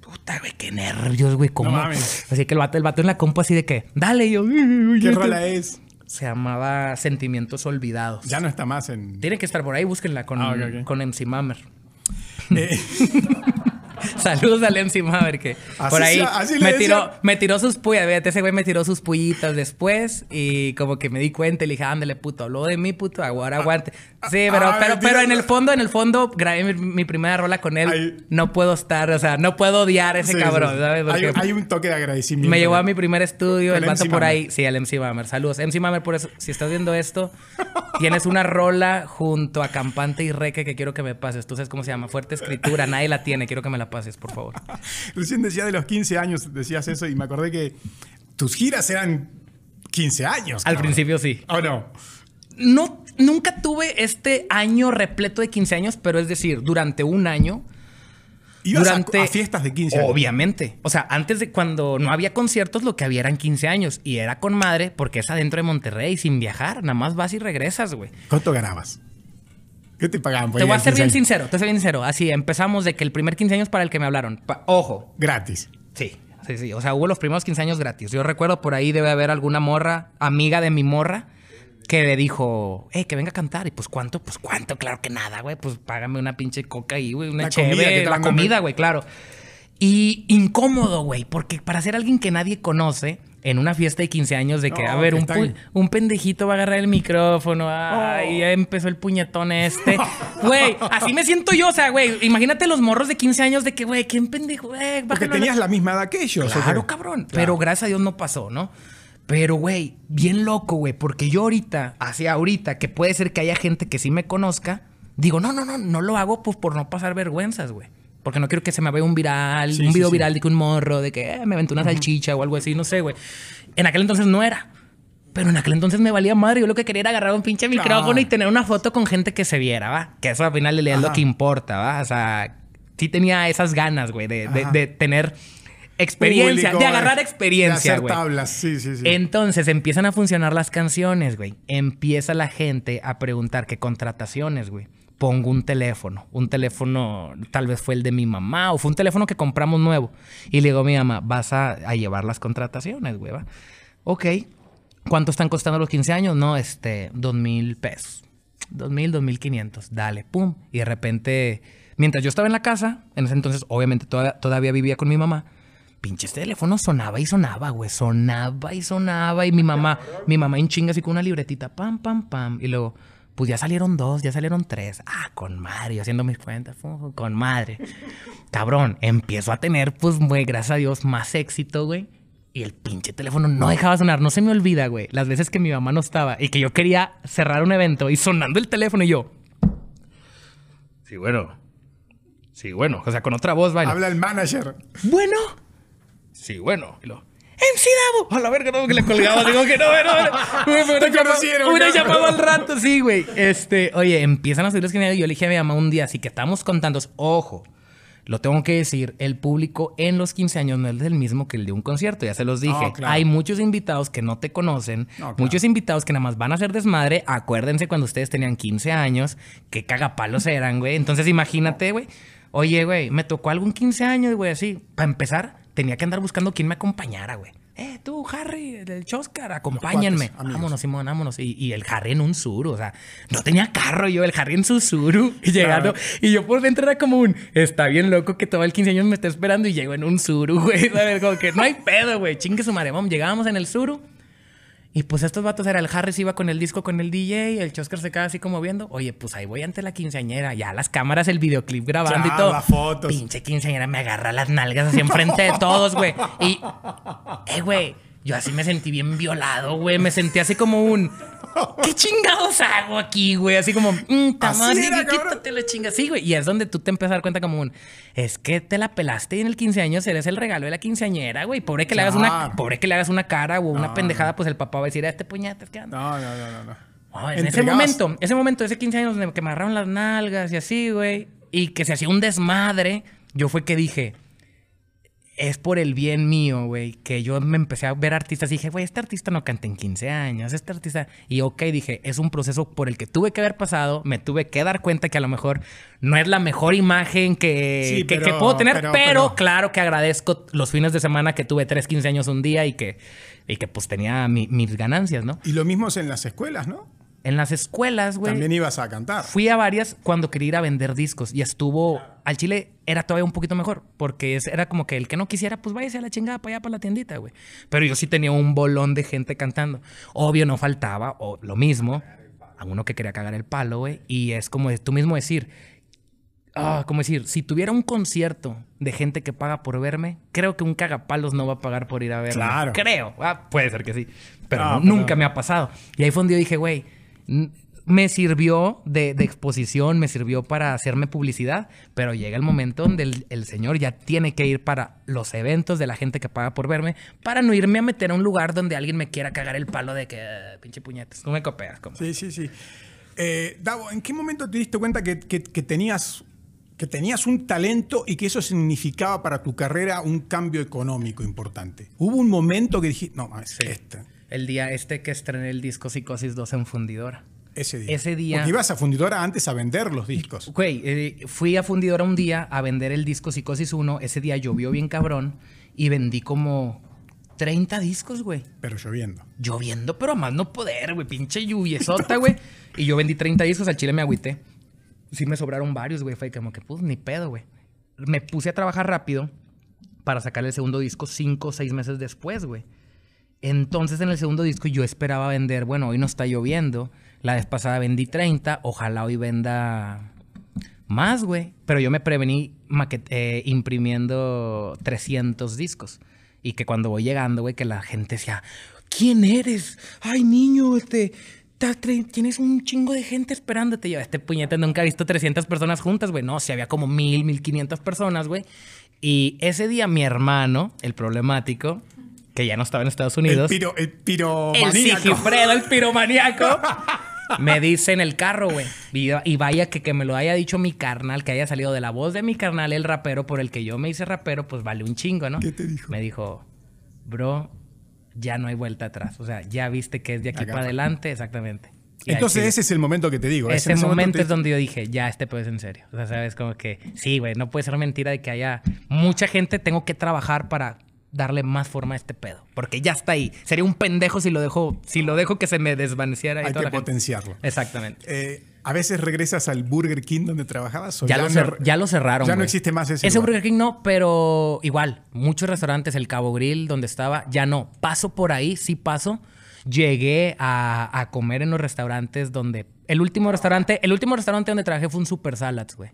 Puta, güey, qué nervios, güey. ¿Cómo? Así que el vato, el vato en la compu así de que... Dale, yo... ¿Qué rola es? Se llamaba Sentimientos Olvidados. Ya no está más en... Tiene que estar por ahí, búsquenla con, ah, con MC Mammer. 诶嘿嘿 Saludos a MC Maverick que por ahí me, tiró, me tiró sus puyas. ese güey me tiró sus pullitas después y como que me di cuenta y le dije, ándale, puto, habló de mí, puto, ahora aguante. Sí, pero, ah, pero, pero en el fondo, en el fondo, grabé mi, primera rola con él. no puedo estar, o sea, no puedo odiar a ese cabrón, ¿sabes? hay, un toque de agradecimiento. Me llevó a mi primer estudio, el, vato por ahí. Sí, el MC Mamer. Saludos. MC Mamer, por eso, si estás viendo esto, tienes una rola junto a Campante y Reque que quiero que me pases. Tú sabes cómo se llama, Fuerte Escritura. Nadie la tiene, quiero que me la pases, por favor. Recién decía de los 15 años, decías eso y me acordé que tus giras eran 15 años. Al principio sí. ¿O no? no, nunca tuve este año repleto de 15 años, pero es decir, durante un año Ibas a- durante a, fiestas de 15 años. Obviamente. O sea, antes de cuando no había conciertos, lo que había eran 15 años. Y era con madre porque es adentro de Monterrey, sin viajar. Nada más vas y regresas, güey. ¿Cuánto ganabas? ¿Qué te pagaban? por Te voy a ser 15 bien sincero, te soy bien sincero. Así empezamos de que el primer 15 años para el que me hablaron. Pa- Ojo, Gratis. Sí, sí, sí. O sea, hubo los primeros 15 años gratis. Yo recuerdo por ahí debe haber alguna morra, amiga de mi morra, que le dijo, eh, que venga a cantar. Y pues, ¿cuánto? Pues, ¿cuánto? Claro que nada, güey. Pues, págame una pinche coca ahí, güey. Una La comida que la comida, güey, claro. Y incómodo, güey. Porque para ser alguien que nadie conoce, en una fiesta de 15 años, de que, No, a ver, un, pu- un pendejito va a agarrar el micrófono. Oh. Ay, ya empezó el puñetón este. Güey, así me siento yo. O sea, güey, imagínate los morros de 15 años de que, güey, ¿quién pendejo? Güey, Porque bájalo a la- tenías la misma edad que ellos. ¿o Claro, cabrón. Claro. Pero gracias a Dios no pasó, ¿no? Pero, güey, bien loco, güey. Porque yo ahorita, hacia ahorita, que puede ser que haya gente que sí me conozca, digo, no, no, no, no lo hago pues por no pasar vergüenzas, güey. Porque no quiero que se me vea un viral, Sí, un video sí. viral de que un morro, de que eh, me aventó una salchicha o algo así, no sé, güey. En aquel entonces no era. Pero en aquel entonces me valía madre. Yo lo que quería era agarrar un pinche micrófono y tener una foto con gente que se viera, ¿va? Que eso al final es lo que importa, ¿va? O sea, sí tenía esas ganas, güey, de, de- tener experiencia, Público, de agarrar de- experiencia, De hacer güey. tablas, sí, sí, sí. Entonces empiezan a funcionar las canciones, güey. Empieza la gente a preguntar qué contrataciones, güey. Pongo un teléfono. Un teléfono, tal vez fue el de mi mamá o fue un teléfono que compramos nuevo. Y le digo a mi mamá, vas a, llevar las contrataciones, güey. ¿va? Ok. ¿Cuánto están costando los 15 años? No, este, dos mil pesos. Dos mil, dos mil quinientos. Dale, pum. Y de repente, mientras yo estaba en la casa, en ese entonces, obviamente toda- todavía vivía con mi mamá. Pinches teléfono sonaba y sonaba, güey. Sonaba y sonaba. Y mi mamá, mi mamá en chinga así con una libretita. Pam, pam, pam. Y luego, pues ya salieron dos, ya salieron tres. Ah, con madre. Yo haciendo mis cuentas. Con madre. Cabrón, empiezo a tener, pues, güey, gracias a Dios, más éxito, güey. Y el pinche teléfono no dejaba sonar. No se me olvida, güey. Las veces que mi mamá no estaba y que yo quería cerrar un evento y sonando el teléfono y yo. Sí, bueno. Sí, bueno. O sea, con otra voz, vaya. Habla el manager. Bueno. Sí, bueno. Y lo, MC Davo. A la verga, no, que le colgaba. Digo que no, no, no. Te conocieron, Una llamada al rato, sí, güey. Este, oye, empiezan a subir los geniales. Yo le dije a mi mamá un día, así que estamos contando. Ojo, lo tengo que decir, el público en los 15 años no es el mismo que el de un concierto, ya se los dije. No, claro. Hay muchos invitados que no te conocen, No, claro. muchos invitados que nada más van a hacer desmadre. Acuérdense cuando ustedes tenían 15 años, qué cagapalos eran, güey. Entonces imagínate, güey. Oye, güey, me tocó algún 15 años, güey, así. Para empezar, tenía que andar buscando quién me acompañara, güey. Eh, tú, Harry, del Choscar, acompáñenme. cuates. Vámonos, Simón, vámonos. Y, y el Harry en un suru, o sea, no tenía carro yo, el Harry en su suru. Y llegando, y yo por dentro era como un, está bien loco que todo el 15 años me está esperando y llego en un suru, güey. ¿sabes? Como que no hay pedo, güey. Chingue su madre, vamos. Llegábamos en el suru. Y pues estos vatos era el Harry se iba con el disco con el DJ, el Choscar se quedaba así como viendo. Oye, pues ahí voy ante la quinceañera, ya las cámaras, el videoclip grabando Ya, y todo. las fotos. Pinche quinceañera me agarra las nalgas así enfrente de todos, güey. Y, eh, güey, yo así me sentí bien violado, güey. Me sentí así como un. ¿Qué chingados hago aquí, güey? Así como, mmm, Así madre, era, quítate la chinga. Sí, güey. Y es donde tú te empiezas a dar cuenta como un, es que te la pelaste y en el 15 años eres el regalo de la quinceañera, güey. Pobre que le hagas una, pobre que le hagas una cara o una No. pendejada, pues el papá va a decir, a este puñetas, ¿qué anda? No, no, no, no. no. Oh, en ese momento, ese momento, ese 15 años que me agarraron las nalgas y así, güey, y que se hacía un desmadre, yo fue que dije, es por el bien mío, güey, que yo me empecé a ver artistas y dije, güey, este artista no canta en 15 años, este artista... Y ok, dije, es un proceso por el que tuve que haber pasado, me tuve que dar cuenta que a lo mejor no es la mejor imagen que, Sí, que, pero- que puedo tener, pero- pero, pero- claro que agradezco los fines de semana que tuve tres 15 años un día y que, y que pues tenía mi- mis ganancias, ¿no? Y lo mismo es en las escuelas, ¿no? En las escuelas, güey. También ibas a cantar. Fui a varias cuando quería ir a vender discos y estuvo. Al Chile era todavía un poquito mejor porque es- era como que el que no quisiera, pues váyase a la chingada para allá, para la tiendita, güey. Pero yo sí tenía un bolón de gente cantando. Obvio, no faltaba, o lo mismo, a uno que quería cagar el palo, güey. Y es como tú mismo decir. Ah, como decir, si tuviera un concierto de gente que paga por verme, creo que un cagapalos no va a pagar por ir a verme. Claro. Creo. Ah, puede ser que sí. Pero No, no- pero- nunca me ha pasado. Y ahí fue donde yo dije, güey, me sirvió de, de exposición, me sirvió para hacerme publicidad, pero llega el momento donde el, el señor ya tiene que ir para los eventos de la gente que paga por verme, para no irme a meter a un lugar donde alguien me quiera cagar el palo de que, "Ah, pinche puñetes, no me copeas. Como. Sí, sí, sí. Eh, Davo, ¿en qué momento te diste cuenta que, que- que tenías, que tenías un talento y que eso significaba para tu carrera un cambio económico importante? ¿Hubo un momento que dijiste, no, es Sí. este, El día este que estrené el disco Psicosis 2 en Fundidora. ese día? Ese día- Porque ibas a fundidora antes a vender los discos. Güey, eh, fui a Fundidora un día a vender el disco Psicosis 1. Ese día llovió bien cabrón y vendí como 30 discos, güey. Pero lloviendo. Lloviendo, pero a más no poder, güey. Pinche lluviesota, güey. Y yo vendí 30 discos, al chile me agüité. Sí me sobraron varios, güey. Fue como que, pues, ni pedo, güey. Me puse a trabajar rápido para sacar el segundo disco cinco o seis meses después, güey. Entonces, en el segundo disco yo esperaba vender, bueno, hoy no está lloviendo. La vez pasada vendí 30, ojalá hoy venda más, güey. Pero yo me prevení eh, imprimiendo 300 discos. Y que cuando voy llegando, güey, que la gente decía, ¿quién eres? Ay, niño, este... Tienes un chingo de gente esperándote. Yo, este puñete nunca he visto 300 personas juntas, güey. No, si había como mil, mil quinientas personas, güey. Y ese día mi hermano, el problemático, que ya no estaba en Estados El, Unidos, piro, el el piromaníaco. Sigifredo, el piromaníaco. Me dice en el carro, güey. Y, vaya que, que me lo haya dicho mi carnal, que haya salido de la voz de mi carnal, el rapero, por el que yo me hice rapero, pues vale un chingo, ¿no? ¿Qué te dijo? Me dijo, bro, ya no hay vuelta atrás. O sea, ya viste que es de aquí para adelante, exactamente. Y Entonces ese es el momento que te digo. Ese en momento te- es donde yo dije, ya, este pedo es en serio. O sea, sabes, como que, sí, güey, no puede ser mentira de que haya mucha gente, tengo que trabajar para darle más forma a este pedo. Porque ya está ahí. Sería un pendejo si lo dejo, si lo dejo que se me desvaneciera. y Hay toda que potenciarlo. Exactamente. Eh, ¿A veces regresas al Burger King donde trabajabas? o Ya, lo, no- cer- ya lo cerraron. Ya no existe más ese Ese lugar? Burger King no, pero igual, muchos restaurantes, el Cabo Grill, donde estaba, ya no. Paso por ahí, sí paso. Llegué a, a comer en los restaurantes donde. El último restaurante, el último restaurante donde trabajé fue un Super Salads, güey.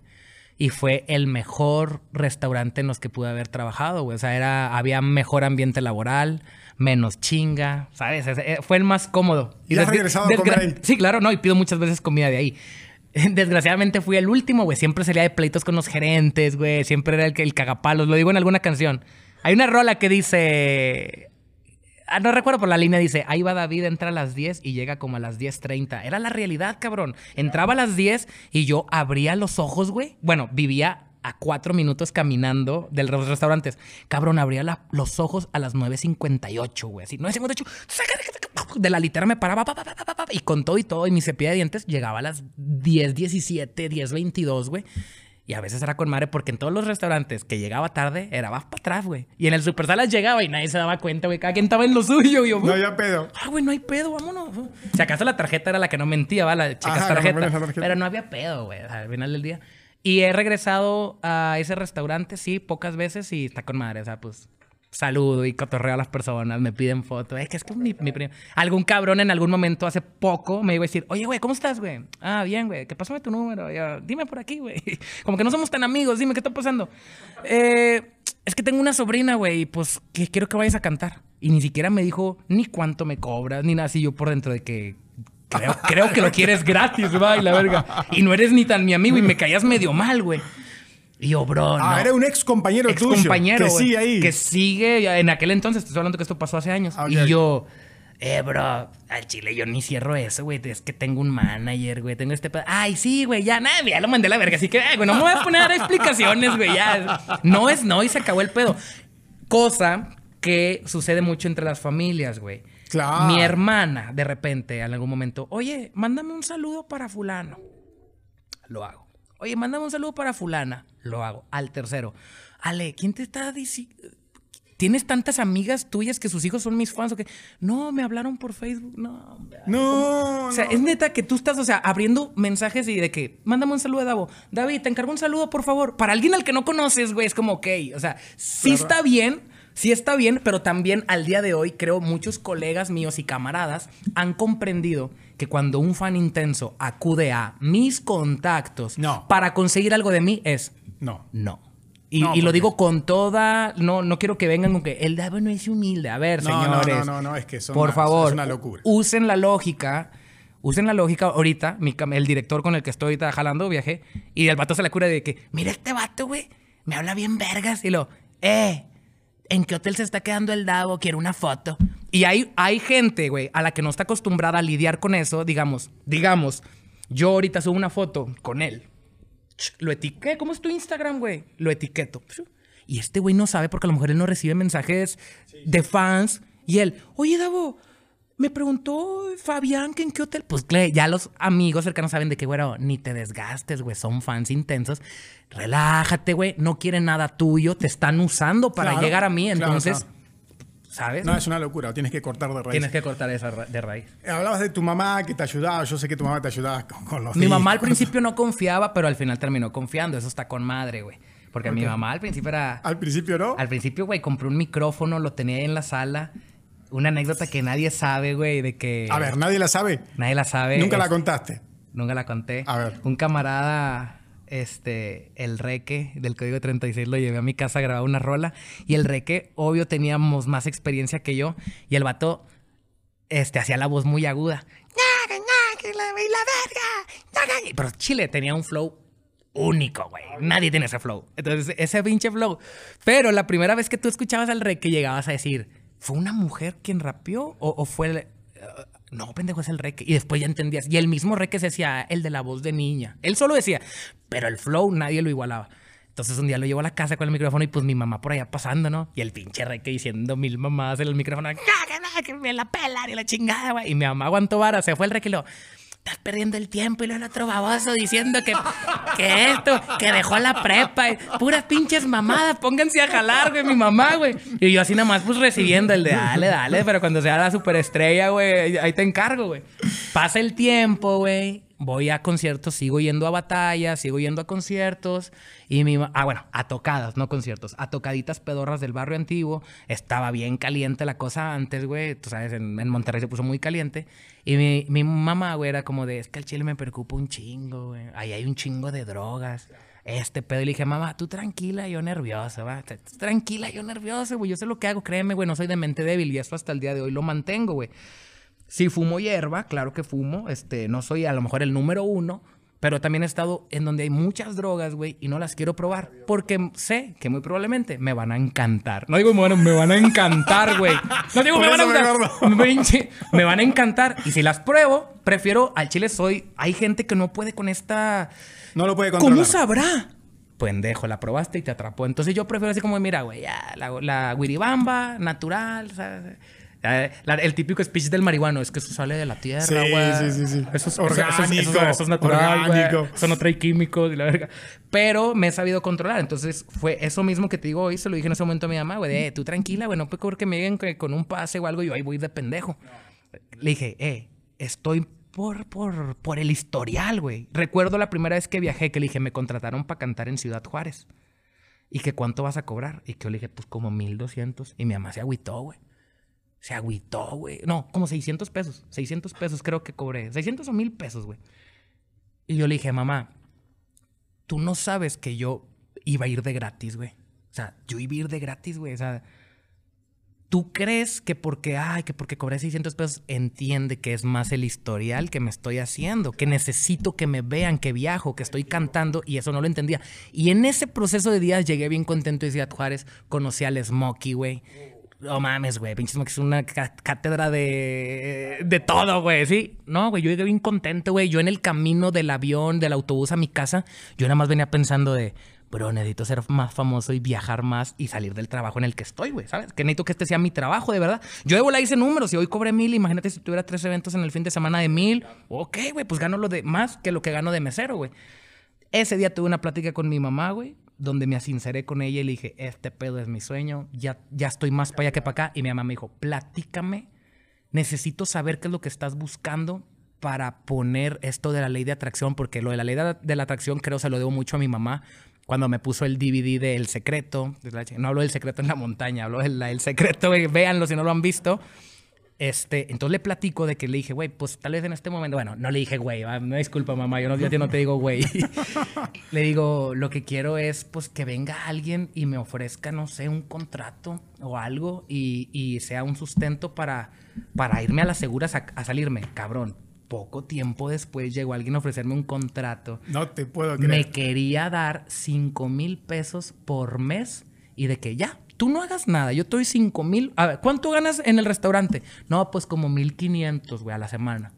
Y fue el mejor restaurante en los que pude haber trabajado, güey. O sea, era, había mejor ambiente laboral, menos chinga, ¿sabes? Eh, Fue el más cómodo. ¿Y has desgra- regresado a comer ahí? Sí, claro, no, y pido muchas veces comida de ahí. Desgraciadamente fui el último, güey. Siempre salía de pleitos con los gerentes, güey. Siempre era el, el cagapalos. Lo digo en alguna canción. Hay una rola que dice. Ah, no recuerdo por la línea, dice, ahí va David, entra a las 10 y llega como a las 10.30. Era la realidad, cabrón. Entraba a las 10 y yo abría los ojos, güey. Bueno, vivía a cuatro minutos caminando de los restaurantes. Cabrón, abría los ojos a las 9.58, güey. Así, 9.58. De la litera me paraba pa, pa, pa, pa, pa, pa, y con todo y todo y mi cepilla de dientes llegaba a las 10.17, 10.22, güey. Y a veces era con madre porque en todos los restaurantes que llegaba tarde era vas para atrás, güey. Y en el Super Salas llegaba y nadie se daba cuenta, güey. Cada quien estaba en lo suyo. Yo, No había pedo. Ah, güey, no hay pedo, vámonos. Si acaso la tarjeta era la que no mentía, va, la chicas tarjeta. Pero no había pedo, güey, al final del día. Y he regresado a ese restaurante, sí, pocas veces y está con madre. O sea, pues saludo y cotorreo a las personas, me piden fotos. Es que es como mi, mi primo. Algún cabrón en algún momento hace poco me iba a decir, oye, güey, ¿cómo estás, güey? Ah, bien, güey, que pásame tu número. Yo, dime por aquí, güey. Como que no somos tan amigos, dime qué está pasando. Eh, es que tengo una sobrina, güey, y pues que quiero que vayas a cantar. Y ni siquiera me dijo ni cuánto me cobras, ni nada así yo por dentro de que creo, creo que lo quieres gratis, va, y la verga. Y no eres ni tan mi amigo y me caías medio mal, güey. Y yo, bro, no. Ah, era un ex compañero ex tuyo. compañero, Que sigue ahí. Que sigue en aquel entonces, te estoy hablando que esto pasó hace años. Ah. Y yo, eh, bro, al chile yo ni cierro eso, güey. Es que tengo un manager, güey. Tengo este. Ay, sí, güey, ya, nada, ya lo mandé a la verga. Así que, ay, güey, no me voy a poner a dar explicaciones, güey, ya. No es no y se acabó el pedo. Cosa que sucede mucho entre las familias, güey. Claro. Mi hermana, de repente, en algún momento, oye, mándame un saludo para Fulano. Lo hago. Oye, mándame un saludo para fulana. Lo hago. Al tercero. Ale, ¿quién te está diciendo? ¿Tienes tantas amigas tuyas que sus hijos son mis fans o qué? No, me hablaron por Facebook. No, hombre. No, O sea, no. es neta que tú estás, o sea, abriendo mensajes y de que, mándame un saludo a Davo. David, te encargo un saludo, por favor. Para alguien al que no conoces, güey, es como, ok. O sea, sí Claro. está bien, sí está bien, pero también al día de hoy, creo, muchos colegas míos y camaradas han comprendido que cuando un fan intenso acude a mis contactos No. para conseguir algo de mí, es No. no. Y, No, y lo digo con toda. No, no quiero que vengan con que el Davo no es humilde. A ver, No, señores. no, no, no, es que son Por una- favor. es una locura. Usen la lógica. Usen la lógica ahorita, mi el director con el que estoy ahorita jalando viaje, y el vato se la cura de que, mira este vato, güey, me habla bien vergas, y lo, eh, ¿en qué hotel se está quedando el Davo? Quiero una foto. Y hay, hay gente, güey, a la que no está acostumbrada a lidiar con eso, digamos, digamos, yo ahorita subo una foto con él, lo etiqueté, ¿cómo es tu Instagram, güey? Lo etiqueto. Y este güey no sabe porque a lo mejor él no recibe mensajes de fans. Y él, oye, Davo, me preguntó Fabián que en qué hotel. Pues ya los amigos cercanos saben de que, güey, ni te desgastes, güey, son fans intensos. Relájate, güey, no quieren nada tuyo, te están usando para Claro, llegar a mí. claro, Entonces, claro. ¿Sabes? No, es una locura, tienes que cortar de raíz. Tienes que cortar esa ra- de raíz. Hablabas de tu mamá que te ayudaba, yo sé que tu mamá te ayudaba con, con los Mi mamá al principio no confiaba, pero al final terminó confiando. Eso está con madre, güey. Porque mi mamá al principio era... Al principio no. Al principio, güey, compré un micrófono, lo tenía ahí en la sala. Una anécdota que nadie sabe, güey, de que... A ver, nadie la sabe. Nadie la sabe. Nunca la contaste. Nunca la conté. A ver. Un camarada, este, el Reque del Código 36, lo llevé a mi casa a grabar una rola. Y el Reque, obvio, teníamos más experiencia que yo. Y el vato, este, hacía la voz muy aguda. Pero Chile tenía un flow único, güey. Nadie tiene ese flow. Entonces, ese pinche flow. Pero la primera vez que tú escuchabas al Reque, llegabas a decir, ¿fue una mujer quien rapeó? ¿O, o fue el, no, pendejo, es el Reque. Y después ya entendías. Y el mismo Reque se decía, el de la voz de niña. Él solo decía, pero el flow nadie lo igualaba. Entonces un día lo llevo a la casa con el micrófono y pues mi mamá por allá pasando, ¿no? Y el pinche Reque diciendo mil mamadas en el micrófono. "Ah, que no, que me la pelan y la chingada, güey. Y mi mamá aguantó vara, se fue el Reque y lo... Estás perdiendo el tiempo y el otro baboso diciendo que, que esto, que dejó la prepa. y puras pinches mamadas, pónganse a jalar, güey, mi mamá, güey. Y yo así nada más, pues recibiendo el de dale, dale, pero cuando sea la superestrella, güey, ahí te encargo, güey. Pasa el tiempo, güey. Voy a conciertos, sigo yendo a batallas, sigo yendo a conciertos. Y mi Ah, bueno, a tocadas, no conciertos. A tocaditas pedorras del barrio antiguo. Estaba bien caliente la cosa antes, güey. Tú sabes, en, en Monterrey se puso muy caliente. Y mi, mi mamá, güey, era como de, es que el chile me preocupa un chingo, güey. Ahí hay un chingo de drogas. Este pedo. Y le dije, mamá, tú tranquila, yo nerviosa, va. Tranquila, yo nerviosa, güey. Yo sé lo que hago, créeme, güey. No soy de mente débil. Y esto hasta el día de hoy lo mantengo, güey. Sí fumo hierba, claro que fumo. Este, no soy a lo mejor el número uno, pero también he estado en donde hay muchas drogas, güey, y no las quiero probar porque sé que muy probablemente me van a encantar. No digo a, me van a encantar, güey. No digo me van a me encantar. Me van a encantar. Y si las pruebo, prefiero al chile soy. Hay gente que no puede con esta. No lo puede controlar. ¿Cómo sabrá? Pendejo, la probaste y te atrapó. Entonces yo prefiero así como, mira, güey, ya, la, la guiribamba, natural, ¿sabes? La- el típico speech del marihuano es que eso sale de la tierra, Sí, güey. sí, sí, sí. Eso es Orgánico, Eso, es- eso es- eso es natural, orgánico. Eso no trae químicos y la verga. Pero me he sabido controlar. Entonces fue eso mismo que te digo hoy. Se lo dije en ese momento a mi mamá, güey. de, Eh, tú tranquila, güey. No puedo creer que me lleguen con un pase o algo. y Yo ahí voy de pendejo. Le dije, eh, estoy por, por, por el historial, güey. Recuerdo la primera vez que viajé que le dije, me contrataron para cantar en Ciudad Juárez. Y que cuánto vas a cobrar. Y que yo le dije, pues como 1200. Y mi mamá se agüitó, güey. Se agüitó, güey. No, como 600 pesos. 600 pesos creo que cobré. 600 o 1000 pesos, güey. Y yo le dije, mamá, tú no sabes que yo iba a ir de gratis, güey. O sea, yo iba a ir de gratis, güey. O sea, tú crees que porque, ay, que porque cobré 600 pesos, entiende que es más el historial que me estoy haciendo, que necesito que me vean, que viajo, que estoy cantando, y eso no lo entendía. Y en ese proceso de días llegué bien contento de Ciudad Juárez, conocí al Smokey, güey. No mames, güey. Pinche Smokey es una cátedra de, de todo, güey. Sí. No, güey. Yo llegué bien contento, güey. Yo en el camino del avión, del autobús a mi casa, yo nada más venía pensando de, bro, necesito ser más famoso y viajar más y salir del trabajo en el que estoy, güey. ¿Sabes? Que necesito que este sea mi trabajo, de verdad. Yo de volar hice números y hoy cobré mil. Imagínate si tuviera tres eventos en el fin de semana de mil. Ok, güey. Pues gano lo de más que lo que gano de mesero, güey. Ese día tuve una plática con mi mamá, güey, donde me asinceré con ella y le dije, este pedo es mi sueño, ya, ya estoy más para allá que para acá. Y mi mamá me dijo, platícame, necesito saber qué es lo que estás buscando para poner esto de la ley de atracción, porque lo de la ley de, de la atracción creo se lo debo mucho a mi mamá. Cuando me puso el DVD de El Secreto, de no hablo del secreto en la montaña, hablo del El Secreto, véanlo si no lo han visto. Este, entonces le platico de que le dije, güey, pues tal vez en este momento, bueno, no le dije, güey, no disculpa mamá, yo no, yo te digo, güey. le digo, lo que quiero es, pues, que venga alguien y me ofrezca, no sé, un contrato o algo y, y sea un sustento para, para irme a las seguras a, a salirme, cabrón. poco tiempo después llegó alguien a ofrecerme un contrato. No te puedo creer. Me quería dar 5 mil pesos por mes y de que ya, tú no hagas nada, yo te doy 5 mil. A ver, ¿cuánto ganas en el restaurante? No, pues como 1500, güey, a la semana.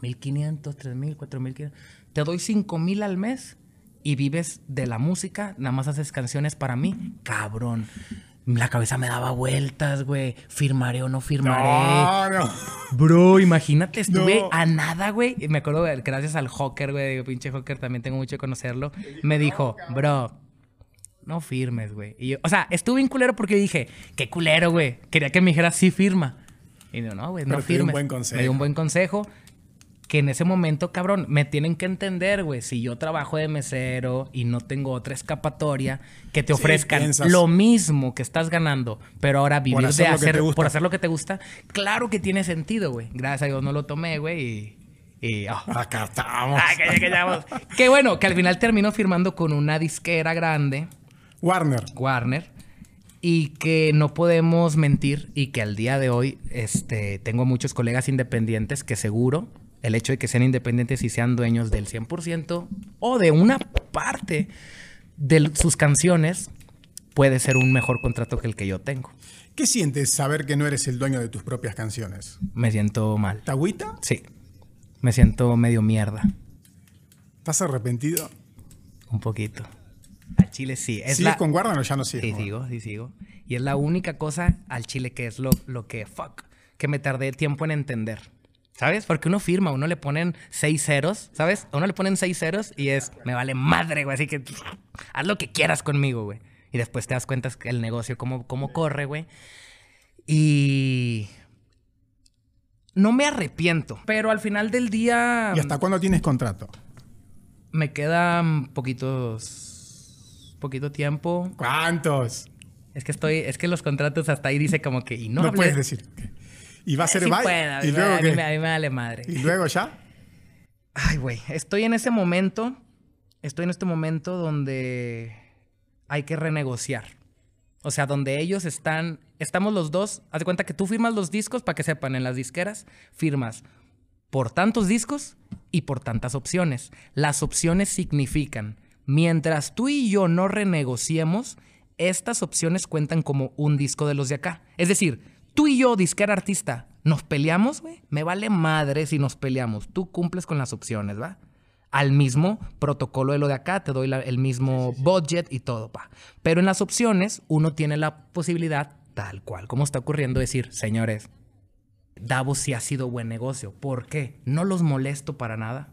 1500, 3000, 4500. Te doy 5000 al mes y vives de la música, nada más haces canciones para mí. Cabrón. La cabeza me daba vueltas, güey. ¿Firmaré o no firmaré? No, no. Bro, imagínate, estuve No. a nada, güey. Y Me acuerdo, gracias al Hawker, güey. Pinche Hawker, también tengo mucho que conocerlo. Me dijo, bro, no firmes, güey. Y yo, o sea, estuve bien culero porque yo dije, qué culero, güey. Quería que me dijera, sí, firma. Y no, no, güey, no dio un firmes. buen consejo. Me dio un buen consejo. Que en ese momento, cabrón, me tienen que entender, güey. Si yo trabajo de mesero y no tengo otra escapatoria, que te Sí, ofrezcan piensas. lo mismo que estás ganando, pero ahora vivir hacer de que hacer, por hacer lo que te gusta, claro que tiene sentido, güey. Gracias a Dios no lo tomé, güey. Y. y ah. Acá estamos. Ah, que que. Qué bueno, que al final terminó firmando con una disquera grande, Warner. Warner, y que no podemos mentir y que al día de hoy este, tengo muchos colegas independientes que seguro el hecho de que sean independientes y sean dueños del 100% o de una parte de sus canciones puede ser un mejor contrato que el que yo tengo. ¿Qué sientes saber que no eres el dueño de tus propias canciones? Me siento mal. ¿Te agüita? Sí. Me siento medio mierda. ¿Estás arrepentido? Un poquito. Al chile sí. Es ¿Sigues la... con Warner o ya no sigues? Sí, sigo, sí, sigo. Y es la única cosa al chile que es lo, lo que, fuck, que me tardé tiempo en entender. ¿Sabes? Porque uno firma, uno le ponen seis ceros, ¿sabes? A uno le ponen seis ceros y es, me vale madre, güey. Así que haz lo que quieras conmigo, güey. Y después te das cuenta que el negocio, cómo, cómo corre, güey. Y... No me arrepiento, pero al final del día ¿Y hasta cuándo tienes contrato? me quedan poquitos... Poquito tiempo. ¿Cuántos? Es que estoy, es que los contratos hasta ahí dice como que y no, No, hablé- puedes decir. ¿Y va a ser Sí bye? puedo, ¿Y luego a mí a mí me vale madre. ¿Y luego ya? Ay, güey, estoy en ese momento, estoy en este momento donde hay que renegociar. O sea, donde ellos están, estamos los dos, haz de cuenta que tú firmas los discos para que sepan, en las disqueras firmas por tantos discos y por tantas opciones. Las opciones significan, mientras tú y yo no renegociemos, estas opciones cuentan como un disco de los de acá. Es decir, tú y yo, disquera artista, nos peleamos, güey. Me vale madre si nos peleamos. Tú cumples con las opciones, ¿va? Al mismo protocolo de lo de acá, te doy la- el mismo budget y todo, pa. Pero en las opciones, uno tiene la posibilidad, tal cual como está ocurriendo, decir, señores, Davos sí ha sido buen negocio. ¿Por qué? No los molesto para nada.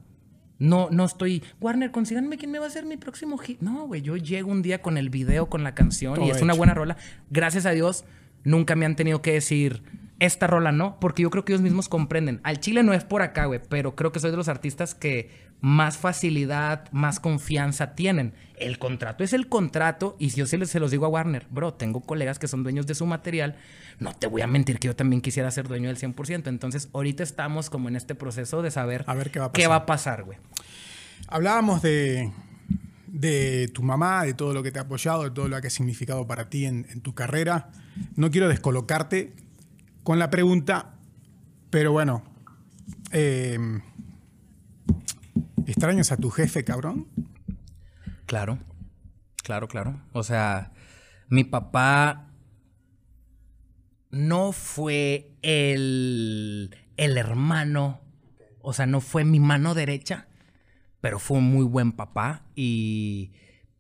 No, no estoy, Warner, consíganme quién me va a hacer mi próximo hit. No, güey, yo llego un día con el video, con la canción y es una buena rola. Gracias a Dios, nunca me han tenido que decir, esta rola no, porque yo creo que ellos mismos comprenden. Al chile no es por acá, güey, pero creo que soy de los artistas que más facilidad, más confianza tienen. El contrato es el contrato y si yo se, les- se los digo a Warner, bro, tengo colegas que son dueños de su material, no te voy a mentir que yo también quisiera ser dueño del 100%. Entonces, ahorita estamos como en este proceso de saber, A ver qué va a qué pasar. va a pasar, güey. Hablábamos de, de tu mamá, de todo lo que te ha apoyado, de todo lo que ha significado para ti en, en tu carrera. No quiero descolocarte con la pregunta, pero bueno. eh, ¿Extrañas a tu jefe, cabrón? Claro, claro, claro. O sea, mi papá no fue el, el hermano, o sea, no fue mi mano derecha, pero fue un muy buen papá y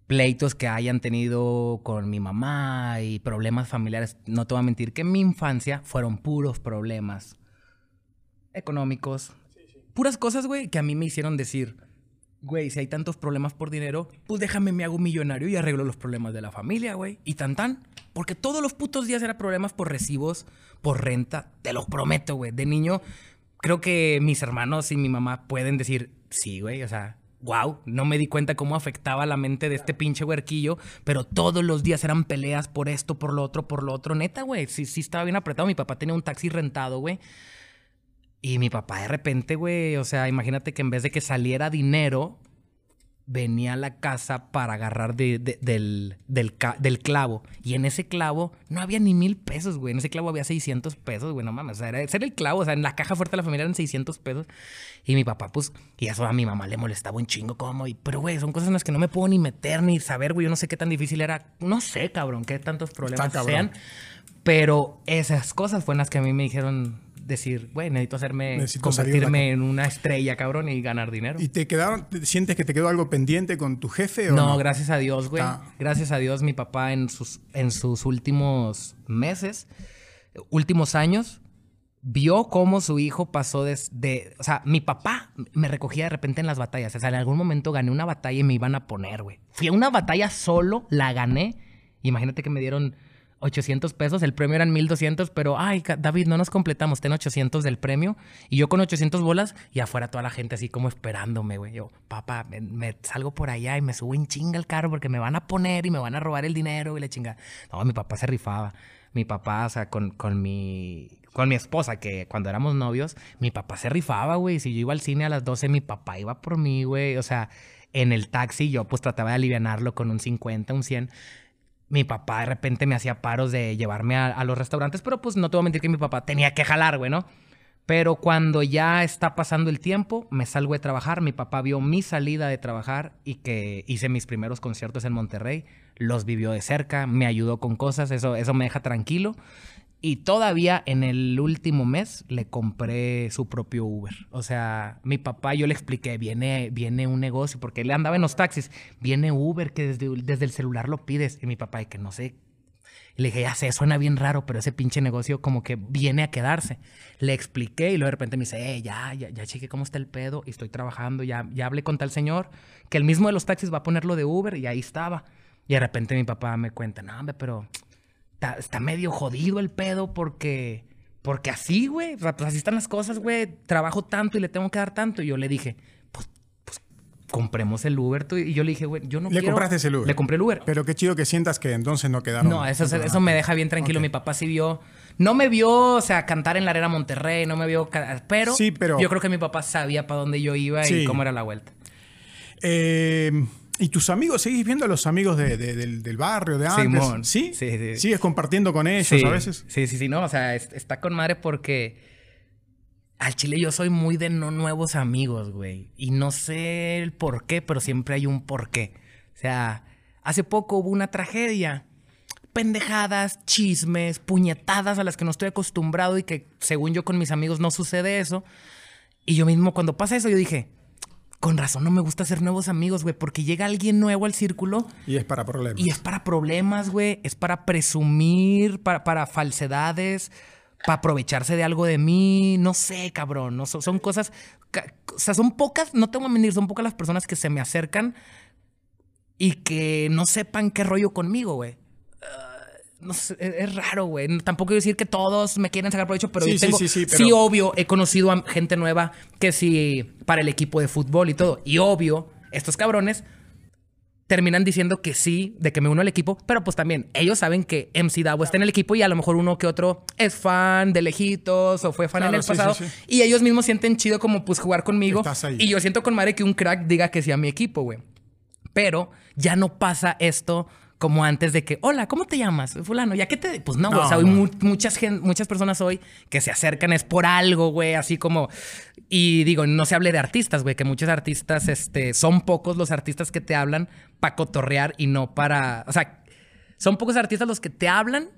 pleitos que hayan tenido con mi mamá y problemas familiares, no te voy a mentir que en mi infancia fueron puros problemas económicos, puras cosas, güey, que a mí me hicieron decir, güey, si hay tantos problemas por dinero, pues déjame me hago millonario y arreglo los problemas de la familia, güey. Y tan tan. Porque todos los putos días eran problemas por recibos, por renta. Te lo prometo, güey. De niño, creo que mis hermanos y mi mamá pueden decir, sí, güey, o sea, wow, no me di cuenta cómo afectaba la mente de este pinche huerquillo, pero todos los días eran peleas por esto, por lo otro, por lo otro. Neta, güey, sí, sí estaba bien apretado. Mi papá tenía un taxi rentado, güey. Y mi papá de repente, güey, o sea, imagínate que en vez de que saliera dinero, venía a la casa para agarrar de- de- del, del, clavo. Y en ese clavo no había ni mil pesos, güey. En ese clavo había 600 pesos, güey. No mames. O sea, era, era el clavo. O sea, en la caja fuerte de la familia eran 600 pesos. Y mi papá, pues, y eso a mi mamá le molestaba un chingo, como. Y, pero, güey, son cosas en las que no me puedo ni meter ni saber, güey. Yo no sé qué tan difícil era. No sé, cabrón, qué tantos problemas cabrón. sean. Pero esas cosas fueron las que a mí me dijeron decir, güey, necesito hacerme, Necesito de convertirme en una estrella, cabrón, y ganar dinero. ¿Y te quedaron, te- sientes que te quedó algo pendiente con tu jefe o No, no? gracias a Dios, güey. Ah. Gracias a Dios, mi papá en sus, en sus últimos meses, últimos años, vio cómo su hijo pasó desde... O sea, mi papá me recogía de repente en las batallas. O sea, en algún momento gané una batalla y me iban a poner, güey. Fui a una batalla solo, la gané. Imagínate que me dieron 800 pesos. El premio eran 1200, pero, ay, David, no nos completamos. Ten 800 del premio. Y yo con 800 bolas y afuera toda la gente así como esperándome, güey. Yo, papá, me, salgo por allá y me subo en chinga el carro porque me van a poner y me van a robar el dinero y la chinga. No, mi papá se rifaba. Mi papá, o sea, con, con mi con mi esposa, que cuando éramos novios, mi papá se rifaba, güey. Si yo iba al cine a las 12, mi papá iba por mí, güey. O sea, en el taxi yo pues trataba de alivianarlo con un 50, un 100. Mi papá de repente me hacía paros de llevarme a, los restaurantes, pero pues no te voy a mentir que mi papá tenía que jalar, güey, ¿no? Pero cuando ya está pasando el tiempo, me salgo de trabajar. Mi papá vio mi salida de trabajar y que hice mis primeros conciertos en Monterrey. Los vivió de cerca, me ayudó con cosas, eso, eso me deja tranquilo. Y todavía en el último mes le compré su propio Uber. O sea, mi papá, yo le expliqué, viene, viene un negocio, porque él andaba en los taxis. Viene Uber, que desde, desde el celular lo pides. Y mi papá, y que no sé. Le dije, ya sé, suena bien raro, pero ese pinche negocio como que viene a quedarse. Le expliqué y luego de repente me dice, eh, ya, ya, ya chequé cómo está el pedo y estoy trabajando, ya, ya hablé con tal señor, que el mismo de los taxis va a ponerlo de Uber y ahí estaba. Y de repente mi papá me cuenta, no, hombre, pero está, está medio jodido el pedo porque, porque así, güey, o sea, pues así están las cosas, güey, trabajo tanto y le tengo que dar tanto. Y yo le dije, pues, pues compremos el Uber. tú. Y yo le dije, güey, yo no Le quiero... compraste ese Uber. Le compré el Uber. Pero qué chido que sientas que entonces no quedaron. No, eso, eso me deja bien tranquilo. Mi papá sí vio. No me vio, o sea, cantar en la arena Monterrey, no me vio. Pero, Sí, pero- yo creo que mi papá sabía para dónde yo iba Sí. y cómo era la vuelta. Eh, ¿Y tus amigos? ¿Seguís viendo a los amigos de- de- del, del barrio de antes? Simón. ¿Sí? Sí, sí. ¿Sigues compartiendo con ellos sí, a veces? Sí, sí, sí, no. O sea, es- está con madre porque al chile yo soy muy de no nuevos amigos, güey. Y no sé el por qué, pero siempre hay un por qué. O sea, hace poco hubo una tragedia. Pendejadas, chismes, puñetadas a las que no estoy acostumbrado y que según yo con mis amigos no sucede eso. Y yo mismo cuando pasa eso yo dije, con razón no me gusta hacer nuevos amigos, güey, porque llega alguien nuevo al círculo Y es para problemas. y es para problemas, güey. Es para presumir, para, para falsedades, para aprovecharse de algo de mí. No sé, cabrón. No, son, son cosas. O sea, son pocas, no te voy a mentir, son pocas las personas que se me acercan y que no sepan qué rollo conmigo, güey. No sé, es, raro, güey. Tampoco quiero decir que todos me quieren sacar provecho, pero Sí, yo sí, tengo. sí, sí, pero- obvio, he conocido a gente nueva que sí para el equipo de fútbol y todo. Y obvio, estos cabrones terminan diciendo que sí, de que me uno al equipo, pero pues también ellos saben que MC Davo está en el equipo y a lo mejor uno que otro es fan de lejitos o fue fan Claro, en el sí, pasado sí. y ellos mismos sienten chido como pues jugar conmigo y yo siento con madre que un crack diga que sí a mi equipo, güey. Pero ya no pasa esto como antes de que, hola, ¿cómo te llamas? Fulano, ¿ya qué te...? Pues no, güey. No, o sea, hoy no. muchas, muchas personas hoy que se acercan es por algo, güey, así como... Y digo, no se hable de artistas, güey, que muchos artistas, este, son pocos los artistas que te hablan para cotorrear y no para... O sea, son pocos artistas los que te hablan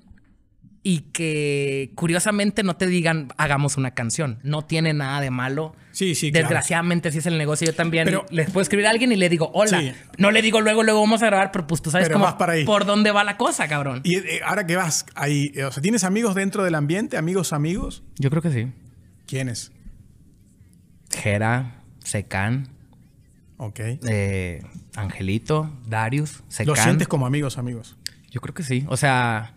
y que curiosamente no te digan hagamos una canción. No tiene nada de malo. Sí, sí, claro. Desgraciadamente así es el negocio. Yo también Pero- les puedo escribir a alguien y le digo hola. Sí. No le digo luego, luego vamos a grabar, pero pues tú sabes cómo para ahí. por dónde va la cosa, cabrón. Y eh, ahora que vas ahí, eh, o sea, ¿tienes amigos dentro del ambiente? ¿Amigos, amigos? Yo creo que sí. ¿Quiénes? Jera, Secan, Ok. eh, Angelito, Darius, Secan. ¿Lo sientes como amigos, amigos? Yo creo que sí. O sea.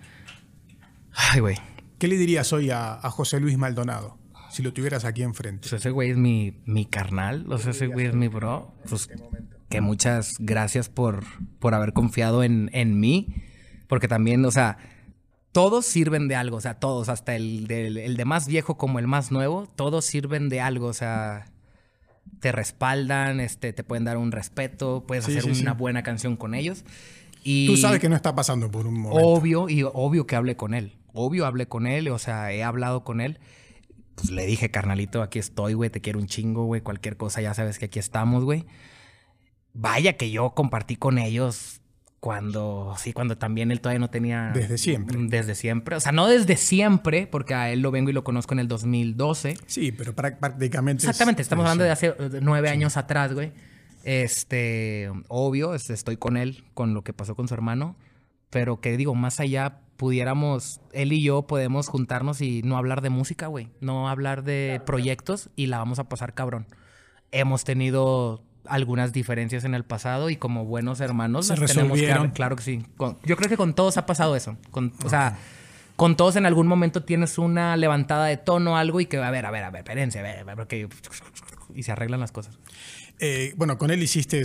Ay, güey. ¿Qué le dirías hoy a, a José Luis Maldonado si lo tuvieras aquí enfrente? Pues ese güey es mi, mi carnal, o sea, ese güey es mi bro. Pues que muchas gracias por, por haber confiado en, en mí, porque también, o sea, todos sirven de algo, o sea, todos, hasta el, del- el de más viejo como el más nuevo, todos sirven de algo, o sea, te respaldan, este, te pueden dar un respeto, puedes Sí, hacer sí, una sí. buena canción con ellos. Y Tú sabes que no está pasando por un momento. Obvio, y obvio que hablé con él. Obvio hablé con él, o sea, he hablado con él. Pues le dije, carnalito, aquí estoy, güey, te quiero un chingo, güey, cualquier cosa, ya sabes que aquí estamos, güey. Vaya que yo compartí con ellos cuando, sí, cuando también él todavía no tenía... Desde siempre. Desde siempre. O sea, no desde siempre, porque a él lo vengo y lo conozco en el 2012. Sí, pero prá- prácticamente. es- Exactamente, estamos pero hablando sí. de hace nueve años atrás, güey. Este, obvio, este, estoy con él, con lo que pasó con su hermano, pero que digo, más allá pudiéramos, él y yo podemos juntarnos y no hablar de música, güey, no hablar de proyectos y la vamos a pasar cabrón. Hemos tenido algunas diferencias en el pasado y como buenos hermanos Se tenemos que claro que sí. Con- yo creo que con todos ha pasado eso. Con, O sea, con todos en algún momento tienes una levantada de tono, algo y que, a ver, a ver, a ver, espérense, a ver, a ver, porque... Y se arreglan las cosas. Eh, bueno, con él hiciste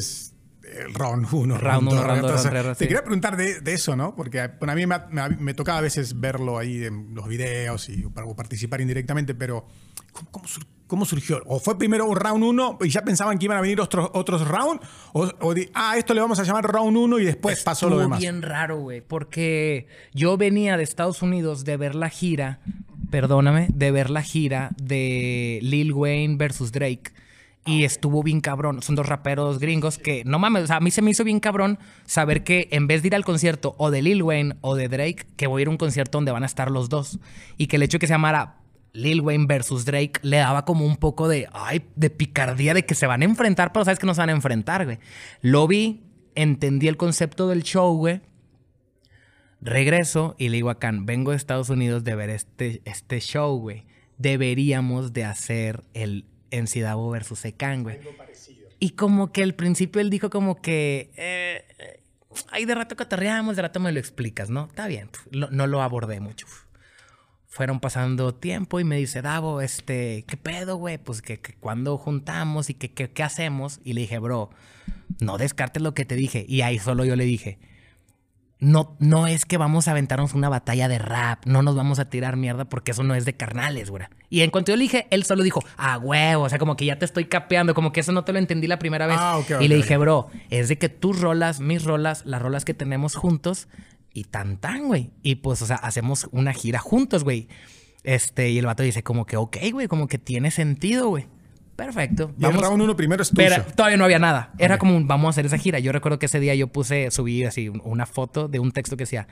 el round 1. Round uno, round dos, round tres, Te sí. quería preguntar de, de eso, ¿no? Porque bueno, a mí me, me- me tocaba a veces verlo ahí en los videos y para participar indirectamente, pero ¿cómo, cómo sur- cómo surgió? ¿O fue primero un round 1 y ya pensaban que iban a venir otros, otros round? ¿O, o di- ah, esto le vamos a llamar round 1 y después pasó lo Estuvo demás? bien raro, güey, porque yo venía de Estados Unidos de ver la gira, perdóname, de ver la gira de Lil Wayne versus Drake. Y estuvo bien cabrón. Son dos raperos gringos que, no mames, o sea, a mí se me hizo bien cabrón saber que en vez de ir al concierto o de Lil Wayne o de Drake, que voy a ir a un concierto donde van a estar los dos. Y que el hecho de que se llamara Lil Wayne versus Drake le daba como un poco de, ay, de picardía de que se van a enfrentar, pero sabes que no se van a enfrentar, güey. Lo vi, entendí el concepto del show, güey. Regreso y le digo a Can, vengo de Estados Unidos de ver este, este show, güey. Deberíamos de hacer el Encidabo versus Ecan, güey. Y como que al principio él dijo como que... Eh, ay, de rato cotorreamos, de rato me lo explicas, ¿no? Está bien, lo- no lo abordé mucho. Fueron pasando tiempo y me dice, Davo, este, ¿qué pedo, güey? Pues que, que cuando juntamos y que, que- qué hacemos. Y le dije, bro, no descartes lo que te dije. Y ahí solo yo le dije, no, no es que vamos a aventarnos una batalla de rap, no nos vamos a tirar mierda porque eso no es de carnales, güey. Y en cuanto yo le dije, él solo dijo, ah, huevo, o sea, como que ya te estoy capeando, como que eso no te lo entendí la primera vez. Ah, ok, y le dije, bro, es de que tus rolas, mis rolas, las rolas que tenemos juntos y tan tan, güey. Y pues, o sea, hacemos una gira juntos, güey. Este, y el vato dice como que, ok, güey, como que tiene sentido, güey. Perfecto. Y el round 1 primero es tuyo. Pero todavía no había nada. Era como un, vamos a hacer esa gira. Yo recuerdo que ese día yo puse, subí así un- una foto de un texto que decía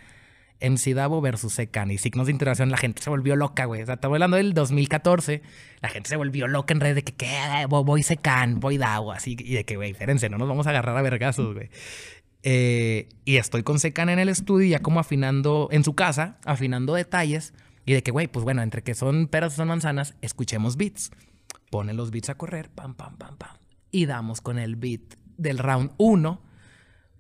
MC Davo versus Secan y signos de interrogación. La gente se volvió loca, güey. O sea, estamos hablando del 2014. La gente se volvió loca en redes de que, ¿qué? Voy- Secan, voy Davo, así. Y de que, güey, espérense, no nos vamos a agarrar a vergazos, güey. Eh, y estoy con Secan en el estudio, ya como afinando, en su casa, afinando detalles. Y de que, güey, pues bueno, entre que son peras o son manzanas, escuchemos beats. Pone los beats a correr, pam, pam, pam, pam. Y damos con el beat del round 1.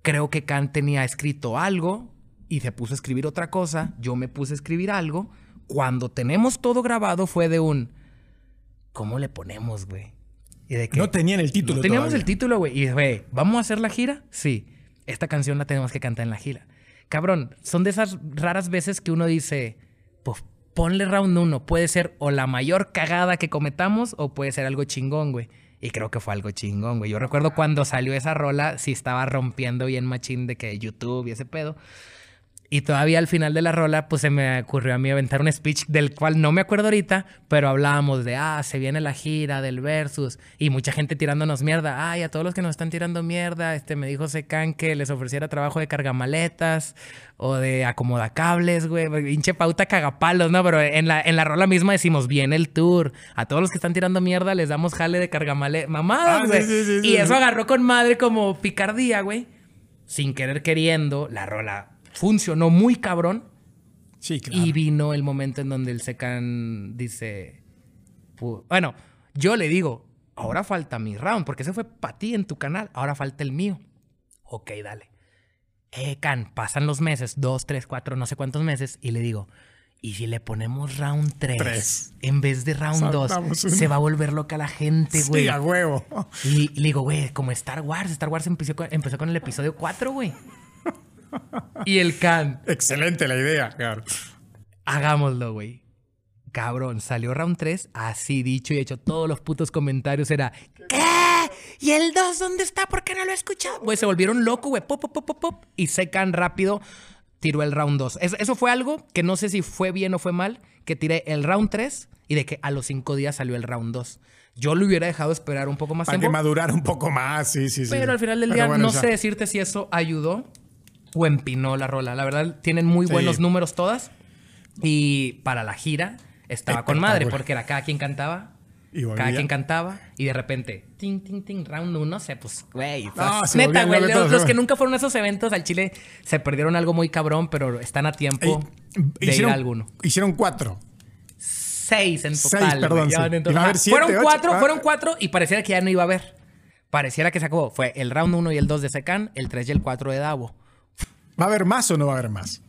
Creo que Khan tenía escrito algo y se puso a escribir otra cosa. Yo me puse a escribir algo. Cuando tenemos todo grabado fue de un... ¿Cómo le ponemos, güey? Y de que... No tenían el título No teníamos todavía. el título, güey. Y, güey, ¿vamos a hacer la gira? Sí. Esta canción la tenemos que cantar en la gira. Cabrón, son de esas raras veces que uno dice, pues ponle round uno. Puede ser o la mayor cagada que cometamos o puede ser algo chingón, güey. Y creo que fue algo chingón, güey. Yo recuerdo cuando salió esa rola, sí estaba rompiendo bien machín de que YouTube y ese pedo. Y todavía al final de la rola, pues se me ocurrió a mí aventar un speech del cual no me acuerdo ahorita, pero hablábamos de, ah, se viene la gira del Versus y mucha gente tirándonos mierda. Ay, a todos los que nos están tirando mierda, este me dijo Secan que les ofreciera trabajo de cargamaletas o de acomodacables, güey. Pinche pauta cagapalos, ¿no? Pero en la, en la rola misma decimos, viene el tour. A todos los que están tirando mierda les damos jale de cargamaletas. Mamadas, Ah, güey. sí, sí, y eso agarró con madre como picardía, güey sin querer queriendo, la rola funcionó muy cabrón. Sí, claro. Y vino el momento en donde el Secan dice, bueno, yo le digo, ahora falta mi round, porque ese fue para ti en tu canal, ahora falta el mío. Ok, dale. Eh, Can, pasan los meses, dos, tres, cuatro, no sé cuántos meses, y le digo, ¿y si le ponemos round 3 Tres. en vez de round 2? Saltamos uno. Se va a volver loca la gente, güey. Sí, a huevo. Y le digo, güey, como Star Wars. Star Wars empezó con, empezó con el episodio 4, güey. Y el Can, Excelente la idea, claro. hagámoslo, güey. Cabrón, salió round 3, así dicho y hecho. Todos los putos comentarios era, ¿qué? ¿Y el 2 dónde está? ¿Por qué no lo he escuchado? Güey, se volvieron locos, güey. Pop, pop, pop, pop, pop. Y secan rápido. Tiró el round 2. Eso, eso fue algo que no sé si fue bien o fue mal. Que tiré el round 3 y de que a los 5 días salió el round 2. Yo lo hubiera dejado esperar un poco más Para que tiempo. madurara un poco más, sí, sí, sí. Pero al final del Pero día bueno, no ya. sé decirte si eso ayudó o empinó la rola. La verdad, tienen muy Sí. buenos números todas. Y para la gira estaba con madre, porque era cada quien cantaba. Y. Cada quien cantaba y de repente, ting, ting, ting, round uno, no sé, pues, güey. No, se neta, güey. Los, los que nunca fueron a esos eventos al Chile se perdieron algo muy cabrón, pero están a tiempo de ir a alguno. hicieron cuatro. Seis en Seis, total. perdón, sí. total. Iba a haber siete, fueron ocho, cuatro, ah. fueron cuatro y pareciera que ya no iba a haber. Pareciera que se acabó. Fue el round 1 y el 2 de Secan, el 3 y el 4 de Davo. ¿Va a haber más o no va a haber más?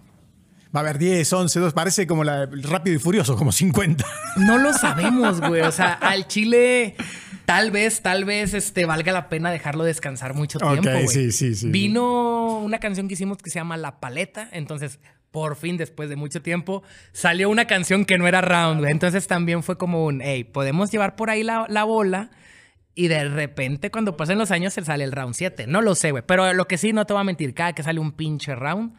Va a haber 10, 11, 2. Parece como la Rápido y Furioso, como 50. No lo sabemos, güey. O sea, al Chile tal vez, tal vez este, valga la pena dejarlo descansar mucho tiempo, güey. sí, sí, sí. Vino una canción que hicimos que se llama La Paleta. Entonces, por fin, después de mucho tiempo, salió una canción que no era round, güey. Entonces también fue como un, hey, podemos llevar por ahí la, la bola. Y de repente, cuando pasen los años, se sale el round 7. No lo sé, güey. Pero lo que sí, no te voy a mentir, cada que sale un pinche round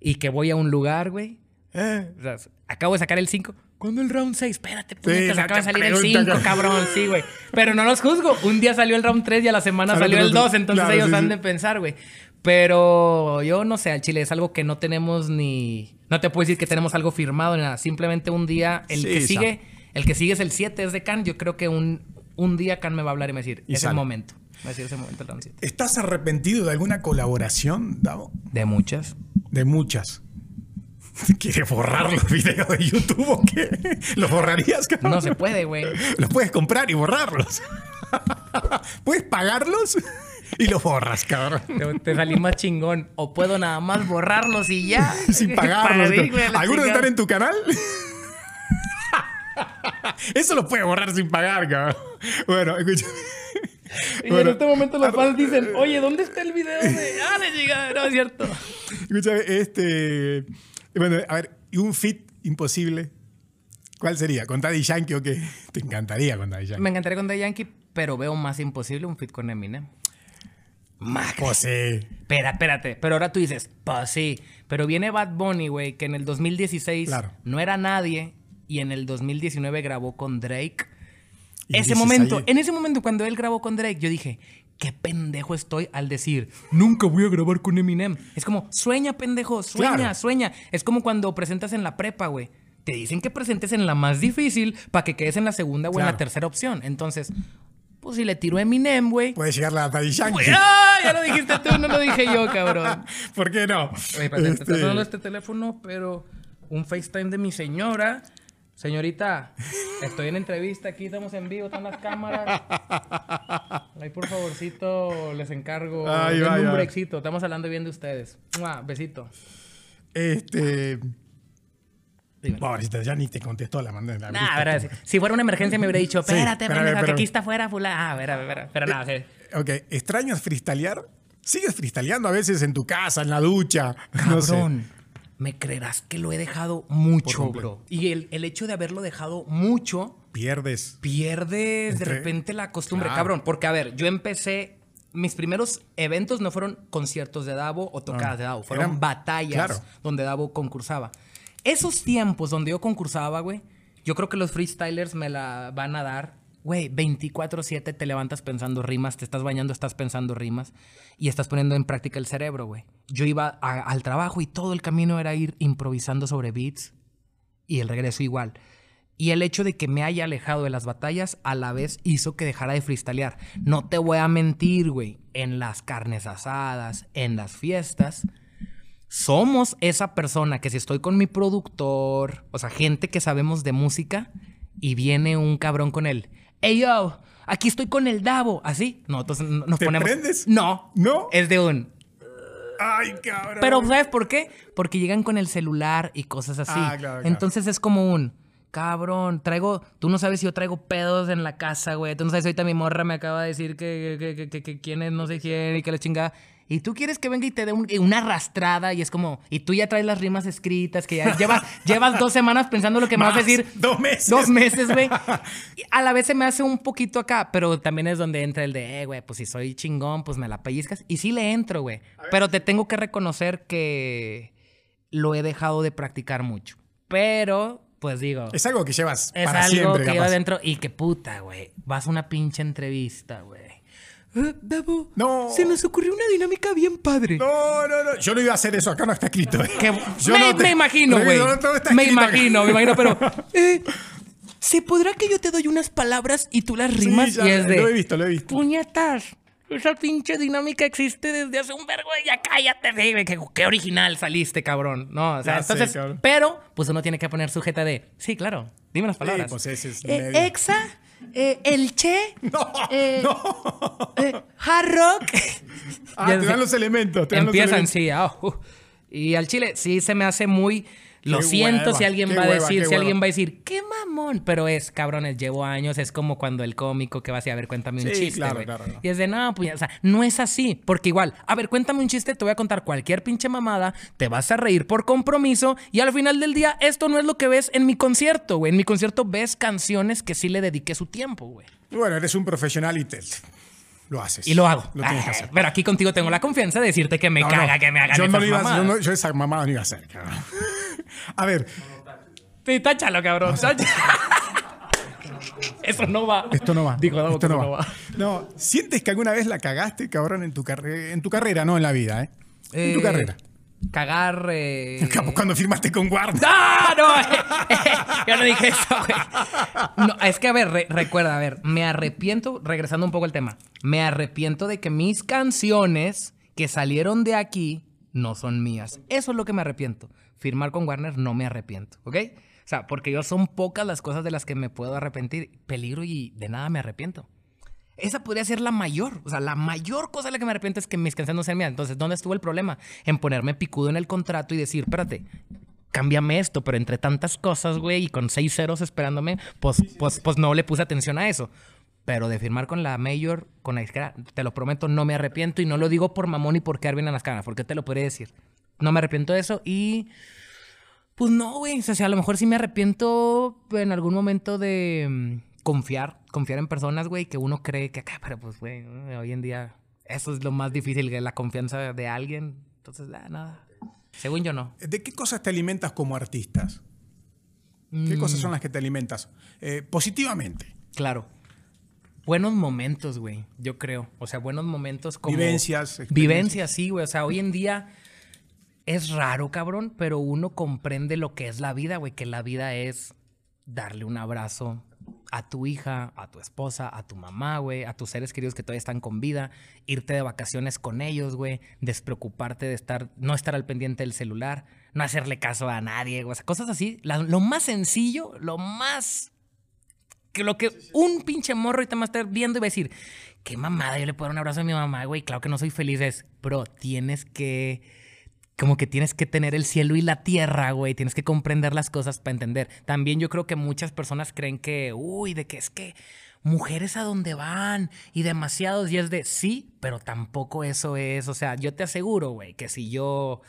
y que voy a un lugar, güey. eh, o sea, acabo de sacar el 5. ¿Cuándo el round 6? Espérate, puñetas, acaba de salir el pregunta, 5, cabrón. Sí, güey. Pero no los juzgo. Un día salió el round 3 y a la semana Al salió el otro. 2. Entonces Claro, ellos sí, han sí. de pensar, güey. Pero yo no sé, al Chile es algo que no tenemos ni. No te puedo decir que tenemos algo firmado ni nada. Simplemente un día, el que sigue, el que sigue es el 7, es de Can. Yo creo que un, un día Can me va a hablar y me va a decir, Y es sale. el momento. Me va a decir, es el momento el round 7. ¿Estás arrepentido de alguna colaboración, Davo? De muchas. De muchas. ¿Quieres borrar los videos de YouTube o qué? ¿Los borrarías, cabrón? No se puede, güey. Los puedes comprar y borrarlos. puedes pagarlos y los borras, cabrón. Te, te salí más chingón. O puedo nada más borrarlos y ya. Sin pagarlos. ¿Algunos están en tu canal? Eso lo puedes borrar sin pagar, cabrón. Bueno, escucha. Y Bueno, en este momento los fans dicen, oye, ¿dónde está el video de... Ah, le llega, no es cierto. Escúchame, este. Bueno, a ver, ¿y un fit imposible? ¿Cuál sería? ¿Con Daddy Yankee o qué? Te encantaría con Daddy Yankee. Me encantaría con The Yankee, pero veo más imposible un fit con Eminem. Más. Pues sí. Espera, espérate. Pero ahora tú dices, pues sí. Pero viene Bad Bunny, güey, que en el 2016 Claro. no era nadie y en el 2019 grabó con Drake. Y ese momento, ahí- en ese momento cuando él grabó con Drake, yo dije, qué pendejo estoy al decir, nunca voy a grabar con Eminem. Es como, sueña, pendejo, sueña, Claro. sueña. Es como cuando presentas en la prepa, güey. Te dicen que presentes en la más difícil para que quedes en la segunda o en la Claro. tercera opción. Entonces, pues si le tiró Eminem, güey. Puede llegar la Daddy Yankee. ¡ah! Ya lo dijiste tú, no lo dije yo, cabrón. ¿Por qué no? Oye, Este, está sonando este teléfono, pero un FaceTime de mi señora. Señorita, estoy en entrevista aquí, estamos en vivo, están las cámaras. Ahí, por favorcito, les encargo. Ay, un breakcito, estamos hablando bien de ustedes. ¡Mua! Besito. Este. Pobrecita, ya ni te contestó la mandé. La Nah, a ver, si, si fuera una emergencia me hubiera dicho, espérate, pendeja, que aquí está afuera, fulano. Ah, a ver, a ver, a ver. Pero nada, sí. Ok, ¿extrañas freestylear? ¿Sigues freestyleando a veces en tu casa, en la ducha? No sé. Me creerás que lo he dejado mucho, bro. Y el, el hecho de haberlo dejado mucho, Pierdes. pierdes de repente la costumbre, Claro. cabrón. Porque, a ver, yo empecé. Mis primeros eventos no fueron conciertos de Davo o tocadas Ah, de Davo, fueron eran- batallas claro. donde Davo concursaba. Esos tiempos donde yo concursaba, güey, yo creo que los freestylers me la van a dar. Güey, 24-7 te levantas pensando rimas, te estás bañando, estás pensando rimas y estás poniendo en práctica el cerebro, güey. Yo iba a- al trabajo y todo el camino era ir improvisando sobre beats y el regreso igual. Y el hecho de que me haya alejado de las batallas a la vez hizo que dejara de freestylear. No te voy a mentir, güey. En las carnes asadas, en las fiestas, somos esa persona que si estoy con mi productor, o sea, gente que sabemos de música, y viene un cabrón con él. Hey yo, aquí estoy con el Davo. Así, nosotros nos ¿Te ponemos. prendes? No. ¿No? Es de un. Ay, cabrón. Pero ¿sabes por qué? Porque llegan con el celular y cosas así. Ah, claro, claro. Entonces es como un cabrón, traigo, tú no sabes si yo traigo pedos en la casa, güey. Tú no sabes, ahorita mi morra me acaba de decir que, que, que, que- que quién es no sé quién y que la chingada. Y tú quieres que venga y te dé un- una arrastrada y es como, y tú ya traes las rimas escritas, que ya llevas, llevas dos semanas pensando lo que me vas a decir. dos meses. Dos meses, güey. A la vez se me hace un poquito acá, pero también es donde entra el de, eh, güey, pues si soy chingón, pues me la pellizcas. Y sí le entro, güey. Pero te tengo que reconocer que lo he dejado de practicar mucho. Pero, pues digo, Es algo que llevas es para algo siempre, que lleva dentro y que puta, güey. Vas a una pinche entrevista, güey. Eh, Davo, No. se nos ocurrió una dinámica bien padre. No, no, no. Yo no iba a hacer eso. Acá no está escrito. ¿eh? Que- Yo me, no te- me imagino, No, güey. no, no está Me escrito acá. imagino, me imagino, pero. eh, ¿Se podrá que yo te doy unas palabras y tú las rimas? ya, y es de. lo he visto, lo he visto. Puñetas. Esa pinche dinámica existe desde hace un vergo y ya cállate, sí, güey. Qué, qué original saliste, cabrón. No, o sea, Ya sé, entonces. cabrón. pero, pues uno tiene que poner sujeta de. Sí, claro. Dime las palabras. pues ese es Eh, medio- Exa, eh, el Che. No, eh, no. eh, hard Rock. Ah, te dan los elementos. Te dan los Empiezan, elementos. sí. ah, uh. Y al chile sí se me hace muy... Lo Qué siento hueva, si alguien va a decir, si alguien va a decir, qué mamón, pero es, cabrones, llevo años, es como cuando el cómico que va a decir, a ver, cuéntame un Sí, chiste, claro, claro, claro. Y es de, no, pues, o sea, no es así, porque igual, a ver, cuéntame un chiste, te voy a contar cualquier pinche mamada, te vas a reír por compromiso y al final del día, esto no es lo que ves en mi concierto, güey. En mi concierto ves canciones que sí le dediqué su tiempo, güey. Bueno, eres un profesional y te, lo haces. Y lo hago. Lo tienes que Ah, hacer. Pero aquí contigo tengo la confianza de decirte que me No, caga no. que me hagan yo no esas iba mamadas. yo, no- yo esa mamada no iba a hacer, cabrón. A ver, Sí, táchalo, cabrón. táchalo. Eso no va. esto no va. Dijo esto que no va. No, ¿sientes que alguna vez la cagaste, cabrón, en tu, carre- en tu carrera, no en la vida, eh? En tu Eh, carrera. Cagar. Eh... Capo, Cuando firmaste con Warner. ¡Ah, no! eh, eh, yo no dije eso, güey. No, es que, a ver, re- recuerda, a ver, me arrepiento, regresando un poco al tema, me arrepiento de que mis canciones que salieron de aquí no son mías. Eso es lo que me arrepiento. Firmar con Warner no me arrepiento, ¿ok? O sea, porque yo son pocas las cosas de las que me puedo arrepentir. Peligro y de nada me arrepiento. Esa podría ser la mayor. O sea, la mayor cosa de la que me arrepiento es que mis canciones no sean mías. Entonces, ¿dónde estuvo el problema? En ponerme picudo en el contrato y decir, espérate, cámbiame esto, pero entre tantas cosas, güey, y con seis ceros esperándome, pues, pues, pues no le puse atención a eso. Pero de firmar con la Mayor, con la izquierda, te lo prometo, no me arrepiento y no lo digo por mamón y por quedar bien en las caras, porque te lo podría decir. No me arrepiento de eso y. Pues no, güey. O sea, a lo mejor sí me arrepiento en algún momento de mm, confiar, confiar en personas, güey, que uno cree que acá, pero pues, güey, hoy en día eso es lo más difícil, que la confianza de alguien. Entonces, ah, nada. Según yo, no. ¿De qué cosas te alimentas como artistas? Mm. ¿Qué cosas son las que te alimentas? Eh, positivamente. Claro. Buenos momentos, güey, yo creo. O sea, buenos momentos como... Vivencias. Vivencias, sí, güey. O sea, hoy en día es raro, cabrón, pero uno comprende lo que es la vida, güey. Que la vida es darle un abrazo a tu hija, a tu esposa, a tu mamá, güey, a tus seres queridos que todavía están con vida, irte de vacaciones con ellos, güey, despreocuparte de estar, no estar al pendiente del celular, no hacerle caso a nadie, güey. O sea, cosas así. La- lo más sencillo, lo más que lo que un pinche morro ahorita va a estar viendo y va a decir, qué mamada, yo le puedo dar un abrazo a mi mamá, güey, claro que no soy feliz, es, bro, tienes que, como que tienes que tener el cielo y la tierra, güey, tienes que comprender las cosas para entender. También yo creo que muchas personas creen que, uy, de que es que mujeres a donde van y demasiados, y es de, sí, pero tampoco eso es, o sea, yo te aseguro, güey, que si yo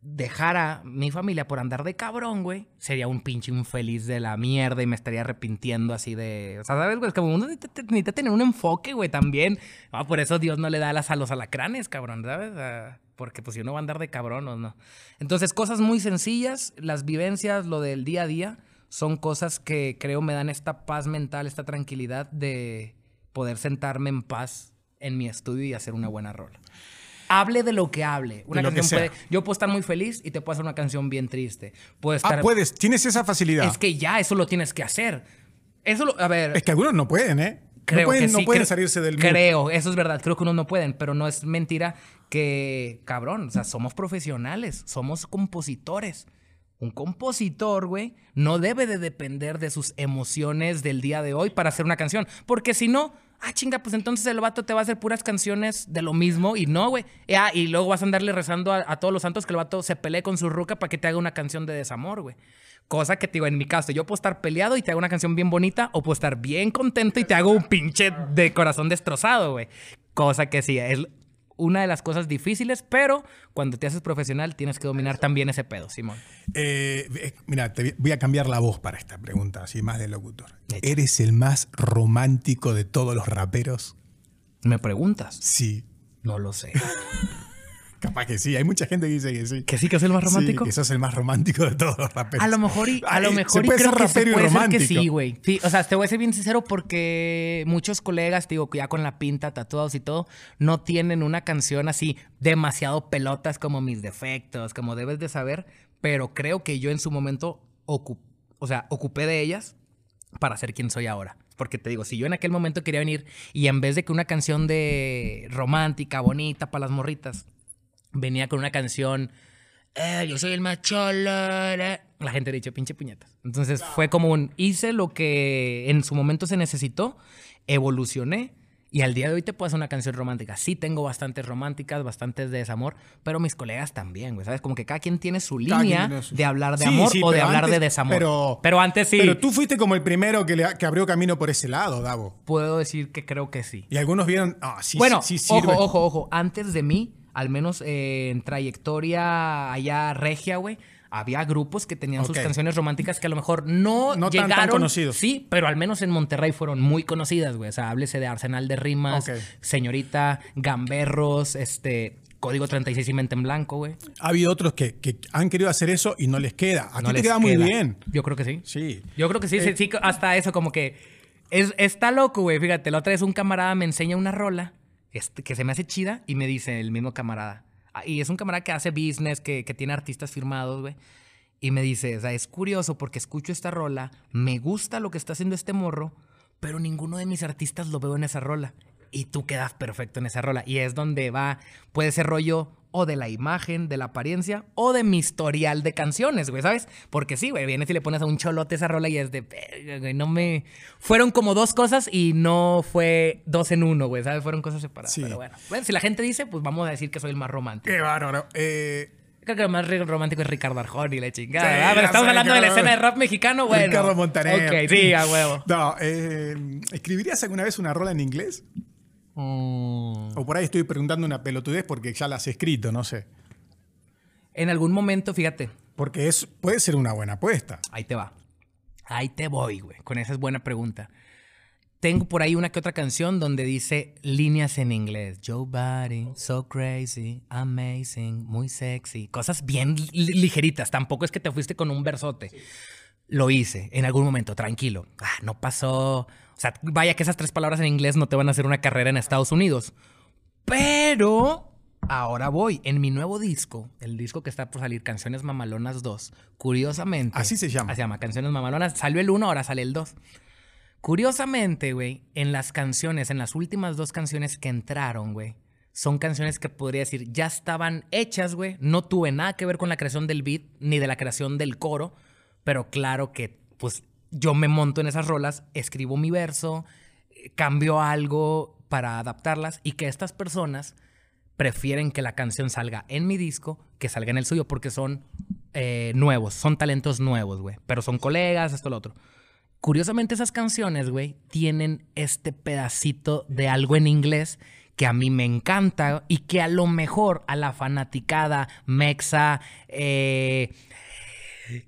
dejara mi familia por andar de cabrón, güey, sería un pinche infeliz de la mierda y me estaría arrepintiendo así de... O sea, ¿sabes, güey? Es como uno necesita tener un enfoque, güey, también. Ah, por eso Dios no le da alas a los alacranes, cabrón, ¿sabes? Ah, porque pues si uno va a andar de cabrón o no. Entonces, cosas muy sencillas, las vivencias, lo del día a día, son cosas que creo me dan esta paz mental, esta tranquilidad de poder sentarme en paz en mi estudio y hacer una buena rola. Hable de lo que hable. Una canción puede, yo puedo estar muy feliz y te puedo hacer una canción bien triste. Puedo estar. Ah, puedes, tienes esa facilidad. Es que ya, eso lo tienes que hacer. Eso lo. A ver. Es que algunos no pueden, ¿eh? Creo no pueden, que no sí, pueden creo- salirse del mood. Creo, eso es verdad. Creo que unos no pueden, pero no es mentira que, cabrón, o sea, somos profesionales, somos compositores. Un compositor, güey, no debe de depender de sus emociones del día de hoy para hacer una canción. Porque si no, ah, chinga, pues entonces el vato te va a hacer puras canciones de lo mismo y no, güey. Ah, y luego vas a andarle rezando a, a todos los santos que el vato se pelee con su ruca para que te haga una canción de desamor, güey. Cosa que te digo, en mi caso, yo puedo estar peleado y te hago una canción bien bonita, o puedo estar bien contento y te hago un pinche de corazón destrozado, güey. Cosa que sí, es una de las cosas difíciles, pero cuando te haces profesional tienes que dominar también ese pedo, Simón. Eh, eh, mira, te voy a cambiar la voz para esta pregunta, así más de locutor. Echa. ¿Eres el más romántico de todos los raperos? ¿Me preguntas? Sí. No lo sé. Capaz que sí, hay mucha gente que dice que sí. ¿Que sí que es el más romántico? Sí, que sos el más romántico de todos los raperos. A lo mejor y, a lo mejor se y puede creo ser que se y puede ser que sí, güey. Sí, o sea, te voy a ser bien sincero porque muchos colegas, te digo, ya con la pinta, tatuados y todo, no tienen una canción así demasiado pelotas como mis defectos, como debes de saber, pero creo que yo en su momento ocu- o sea, ocupé de ellas para ser quien soy ahora. Porque te digo, si yo en aquel momento quería venir y en vez de que una canción de romántica, bonita para las morritas, venía con una canción, eh, yo soy el más cholo, eh", la gente le dicho pinche puñetas. Entonces fue como un, hice lo que en su momento se necesitó, evolucioné y al día de hoy te puedo hacer una canción romántica. Sí tengo bastantes románticas, bastantes de desamor, pero mis colegas también, güey, ¿sabes? Como que cada quien tiene su Cada línea tiene su- de hablar de Sí, amor sí, o de hablar de antes- desamor. Pero, pero antes sí, Pero tú fuiste como el primero que, le- que abrió camino por ese lado, Davo. puedo decir que creo que sí. Y algunos vieron, ah, sí, bueno, sí, sí ojo, sirve. ojo, ojo. Antes de mí, al menos eh, en trayectoria allá regia, güey, había grupos que tenían sus canciones románticas que a lo mejor no, No tan- tan llegaron. conocidos. Sí, pero al menos en Monterrey fueron muy conocidas, güey. O sea, háblese de Arsenal de Rimas. Señorita, Gamberros, este. Código 36 y Mente en Blanco, güey. Ha habido otros que, que han querido hacer eso y no les queda. A No ti te les queda muy bien. Yo creo que sí. Sí. Yo creo que sí, sí, Eh, sí, hasta eso, como que es, está loco, güey. Fíjate, la otra vez un camarada me enseña una rola este, que se me hace chida y me dice el mismo camarada. ah, Y es un camarada que hace business, que, que tiene artistas firmados, güey. Y me dice, o sea, es curioso porque escucho esta rola, me gusta lo que está haciendo este morro, pero ninguno de mis artistas lo veo en esa rola. Y tú quedas perfecto en esa rola. Y es donde va, puede ser rollo o de la imagen, de la apariencia, o de mi historial de canciones, güey, ¿sabes? Porque sí, güey, vienes y le pones a un cholote esa rola y es de, "Verga, güey, no me... Fueron como dos cosas y no fue dos en uno, güey, ¿sabes? Fueron cosas separadas. Sí. Pero bueno, bueno, si la gente dice, pues vamos a decir que soy el más romántico. Qué bárbaro. Eh, Creo que el más romántico es Ricardo Arjona y la chingada. Pero estamos hablando de la escena de rap mexicano, bueno. Ricardo Montaner. Ok, sí, a huevo. No, eh, ¿escribirías alguna vez una rola en inglés? Mm. O por ahí estoy preguntando una pelotudez porque ya la has escrito, no sé. En algún momento, fíjate, Porque es, puede ser una buena apuesta. ahí te va. Ahí te voy, güey. Con esa es buena pregunta. Tengo por ahí una que otra canción donde dice líneas en inglés. Joe Body, so crazy, amazing, muy sexy. Cosas bien li- ligeritas. Tampoco es que te fuiste con un versote. Lo hice en algún momento, tranquilo. Ah, no pasó. O sea, vaya que esas tres palabras en inglés no te van a hacer una carrera en Estados Unidos. Pero ahora voy. En mi nuevo disco, el disco que está por salir, Canciones Mamalonas 2, curiosamente. Así se llama. Se llama Canciones Mamalonas. Salió el 1, ahora sale el 2. Curiosamente, güey, en las canciones, en las últimas dos canciones que entraron, güey, son canciones que podría decir ya estaban hechas, güey. No tuve nada que ver con la creación del beat ni de la creación del coro, pero claro que, pues, yo me monto en esas rolas, escribo mi verso, eh, cambio algo para adaptarlas y que estas personas prefieren que la canción salga en mi disco que salga en el suyo porque son eh, nuevos, son talentos nuevos, güey. Pero son colegas, esto, lo otro. Curiosamente esas canciones, güey, tienen este pedacito de algo en inglés que a mí me encanta y que a lo mejor a la fanaticada mexa, eh,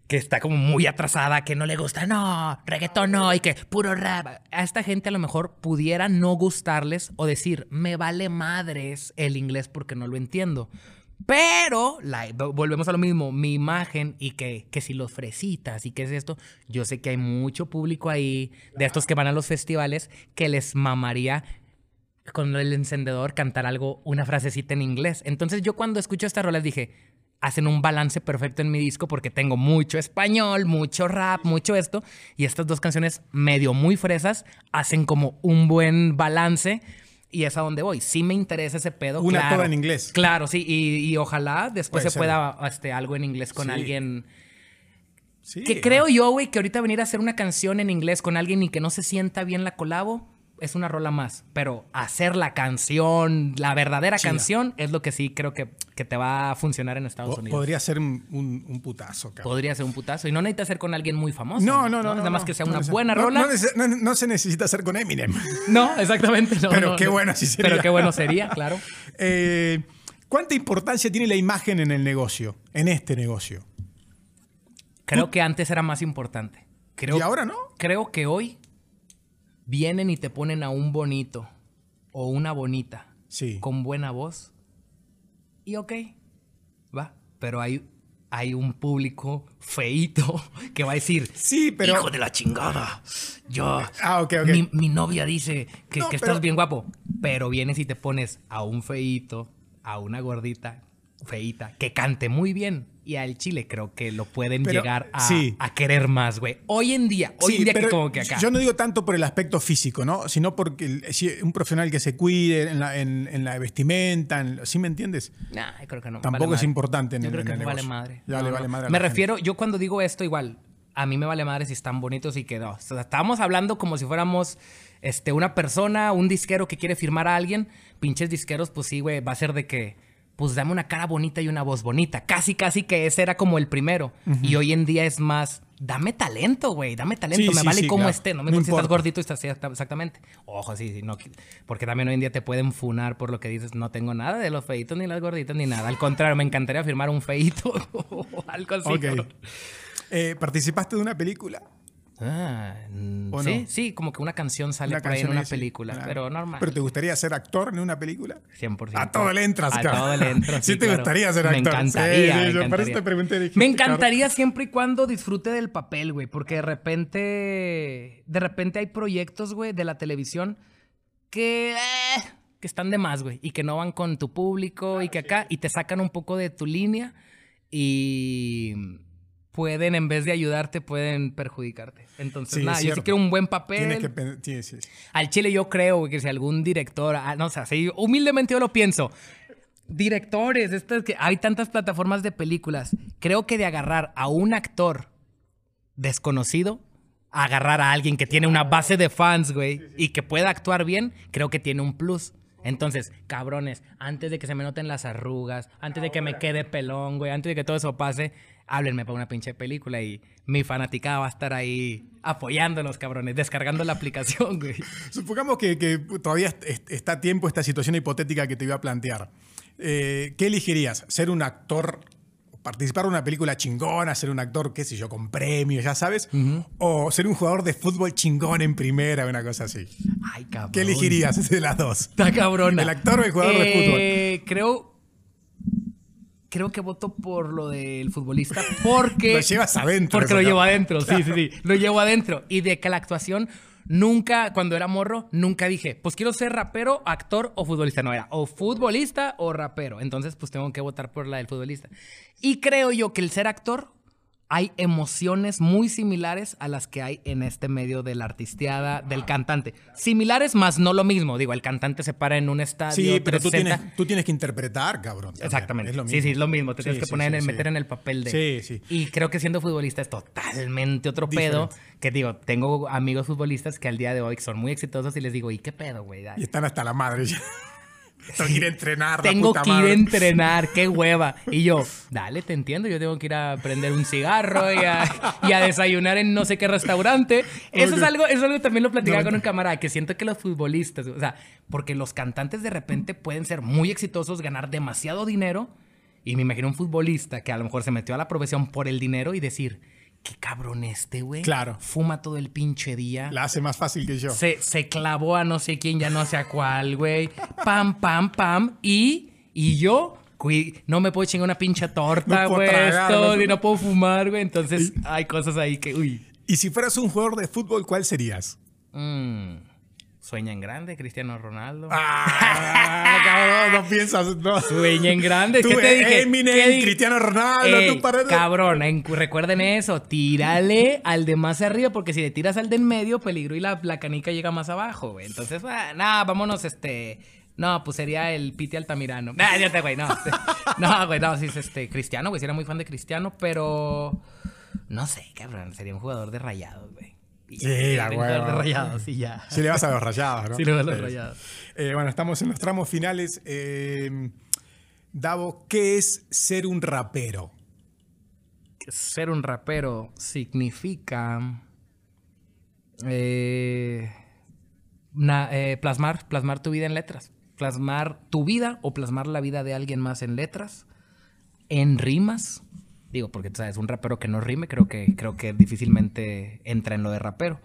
que está como muy atrasada, que no le gusta, no, reggaetón no, y que puro rap. A esta gente a lo mejor pudiera no gustarles o decir, me vale madres el inglés porque no lo entiendo. Pero, volvemos a lo mismo, mi imagen y que, que si los fresitas y qué es esto, yo sé que hay mucho público ahí de estos que van a los festivales que les mamaría con el encendedor cantar algo, una frasecita en inglés. Entonces yo cuando escucho estas rolas dije, hacen un balance perfecto en mi disco porque tengo mucho español, mucho rap, mucho esto, y estas dos canciones medio muy fresas hacen como un buen balance. Y es a donde voy. Sí me interesa ese pedo. Una claro. toda en inglés. Claro, sí. Y, y ojalá después Puede se ser. pueda este, algo en inglés con Sí. alguien. Sí, Que creo yo, güey, que ahorita venir a hacer una canción en inglés con alguien y que no se sienta bien la colabo, es una rola más. Pero hacer la canción, la verdadera Chida. canción, es lo que sí creo que, que te va a funcionar en Estados Unidos. Podría ser un, putazo, cabrón. Podría ser un putazo. Y no necesita ser con alguien muy famoso. No, no, no. no Nada más que sea una buena rola. No, se necesita hacer con Eminem. No, exactamente. Pero qué no. bueno así sería. Pero qué bueno sería, claro. Eh, ¿Cuánta importancia tiene la imagen en el negocio? En este negocio. Creo que antes era más importante. Creo, ¿Y ahora no? Creo que hoy vienen y te ponen a un bonito o una bonita Sí. con buena voz. Y ok, va. Pero hay, hay un público feíto que va a decir: Sí, pero. Hijo de la chingada. Yo. Ah, ok, ok. Mi, mi novia dice que, No, que pero- estás bien guapo. Pero vienes y te pones a un feíto, a una gordita feíta, que cante muy bien. Y al chile creo que lo pueden Pero, llegar a, sí. a querer más, güey. Hoy en día, hoy Sí, en día que como que acá. Yo no digo tanto por el aspecto físico, ¿no? Sino porque si un profesional que se cuide en la, en- en la vestimenta, en- ¿sí me entiendes? Nah, creo que no. Tampoco vale es importante en Yo el- creo que el no vale madre. Ya le vale madre a Me gente. refiero, yo cuando digo esto, igual, a mí me vale madre si están bonitos y que no. O sea, estábamos hablando como si fuéramos este, una persona, un disquero que quiere firmar a alguien. Pinches disqueros, pues sí, güey, va a ser de que. Pues dame una cara bonita y una voz bonita. Casi, casi que ese era como el primero. Y hoy en día es más. Dame talento, güey. Dame talento. Sí, me sí, vale sí, cómo claro. esté. No me No importa si estás gordito y estás así, exactamente. Ojo, sí, sí. No, porque también hoy en día te pueden funar por lo que dices. No tengo nada de los feitos ni las gorditas ni nada. Al contrario, me encantaría firmar un feito o algo así. Ok. cabrón. Eh, ¿Participaste de una película? Ah, mm, ¿O sí, no? sí, como que una canción sale Una por ahí en una película, claro. pero normal. ¿Pero te gustaría ser actor en una película? 100%. A todo le entras, A cabrón. todo le entro. Sí te claro. gustaría ser Me actor. encantaría. Sí, sí, me yo encantaría. te pregunté, dijiste, Me encantaría siempre y cuando disfrute del papel, güey. Porque de repente. De repente hay proyectos, güey, de la televisión que. eh, que están de más, güey. Y que no van con tu público y que acá. Y te sacan un poco de tu línea. Y. Pueden, en vez de ayudarte, pueden perjudicarte. Entonces, Sí, nada, yo sí quiero un buen papel. Tienes que sí, sí. Al chile yo creo que si algún director, ah, no sé, así, humildemente yo lo pienso. Directores, estas que hay tantas plataformas de películas. Creo que de agarrar a un actor desconocido, a agarrar a alguien que tiene una base de fans, güey, y que pueda actuar bien, creo que tiene un plus. Entonces, cabrones, antes de que se me noten las arrugas, antes de que me quede pelón, güey, antes de que todo eso pase, háblenme para una pinche película y mi fanaticada va a estar ahí apoyándolos, cabrones, descargando la aplicación, güey. Supongamos que, que todavía est- est- está a tiempo esta situación hipotética que te iba a plantear. Eh, ¿Qué elegirías? ¿Ser un actor, participar en una película chingona, ser un actor, qué sé yo, con premios, ya sabes? ¿O ser un jugador de fútbol chingón en primera, una cosa así? Ay, cabrón. ¿Qué elegirías de las dos? Está cabrona. ¿El actor o el jugador de Eh, Creo. Creo que voto por lo del futbolista porque. Lo llevas adentro, Porque lo llevo adentro, sí, sí, sí. Lo llevo adentro. Y de que la actuación. Nunca, cuando era morro, nunca dije, pues quiero ser rapero, actor o futbolista. No, era o futbolista o rapero. Entonces, pues tengo que votar por la del futbolista. Y creo yo que el ser actor hay emociones muy similares a las que hay en este medio de la artisteada, del cantante. Similares, más no lo mismo. Digo, el cantante se para en un estadio. Sí, pero tú 360. tienes, tú tienes que interpretar, cabrón. también. Exactamente. Es lo Sí, mismo. sí, es lo mismo. Te Sí, tienes que sí, poner sí, en, sí. meter en el papel de. Sí, sí. Y creo que siendo futbolista es totalmente otro pedo. Que digo, tengo amigos futbolistas que al día de hoy son muy exitosos y les digo, ¿y qué pedo, güey? Y están hasta la madre ya. Tengo que ir a entrenar. la Tengo puta que ir a entrenar, qué hueva. Y yo, dale, te entiendo, yo tengo que ir a prender un cigarro y a, y a desayunar en no sé qué restaurante. Eso es algo, eso es algo que también lo platicaba No, con un camarada, que siento que los futbolistas, o sea, porque los cantantes de repente pueden ser muy exitosos, ganar demasiado dinero, y me imagino un futbolista que a lo mejor se metió a la profesión por el dinero y decir, qué cabrón este, güey. Claro. Fuma todo el pinche día. La hace más fácil que yo. Se, se clavó a no sé quién, ya no sé a cuál, güey. Pam, pam, pam. Y, y yo no me puedo chingar una pinche torta, güey. no- no puedo fumar, güey. Entonces hay cosas ahí que, uy. Y si fueras un jugador de fútbol, ¿cuál serías? mm, sueña en grande, Cristiano Ronaldo. Ah, cabrón, no piensas. No. Sueña en grande. Tú, ¿Qué te dije? Eminem, ¿Qué Cristiano Ronaldo, Ey, tú paredes- Cabrón, en- recuerden eso. Tírale al de más arriba, porque si le tiras al de en medio, peligro y la, la canica llega más abajo, güey. Entonces, ah, nada, vámonos, este. No, pues sería el Piti Altamirano. Nah, ya te, güey, no. No, güey, no, sí es este Cristiano, güey. Sí era muy fan de Cristiano, pero. No sé, cabrón. Sería un jugador de rayados, güey. Sí, la huevo. rayados, sí, ya. Sí le vas a los rayados, ¿no? Sí, le voy a los rayados. Eh, bueno, estamos en los tramos finales. Eh, Davo, ¿qué es ser un rapero? Ser un rapero significa eh, na- eh, plasmar, plasmar tu vida en letras. Plasmar tu vida o plasmar la vida de alguien más en letras, en rimas. Digo, porque tú sabes, un rapero que no rime, creo que, creo que difícilmente entra en lo de rapero.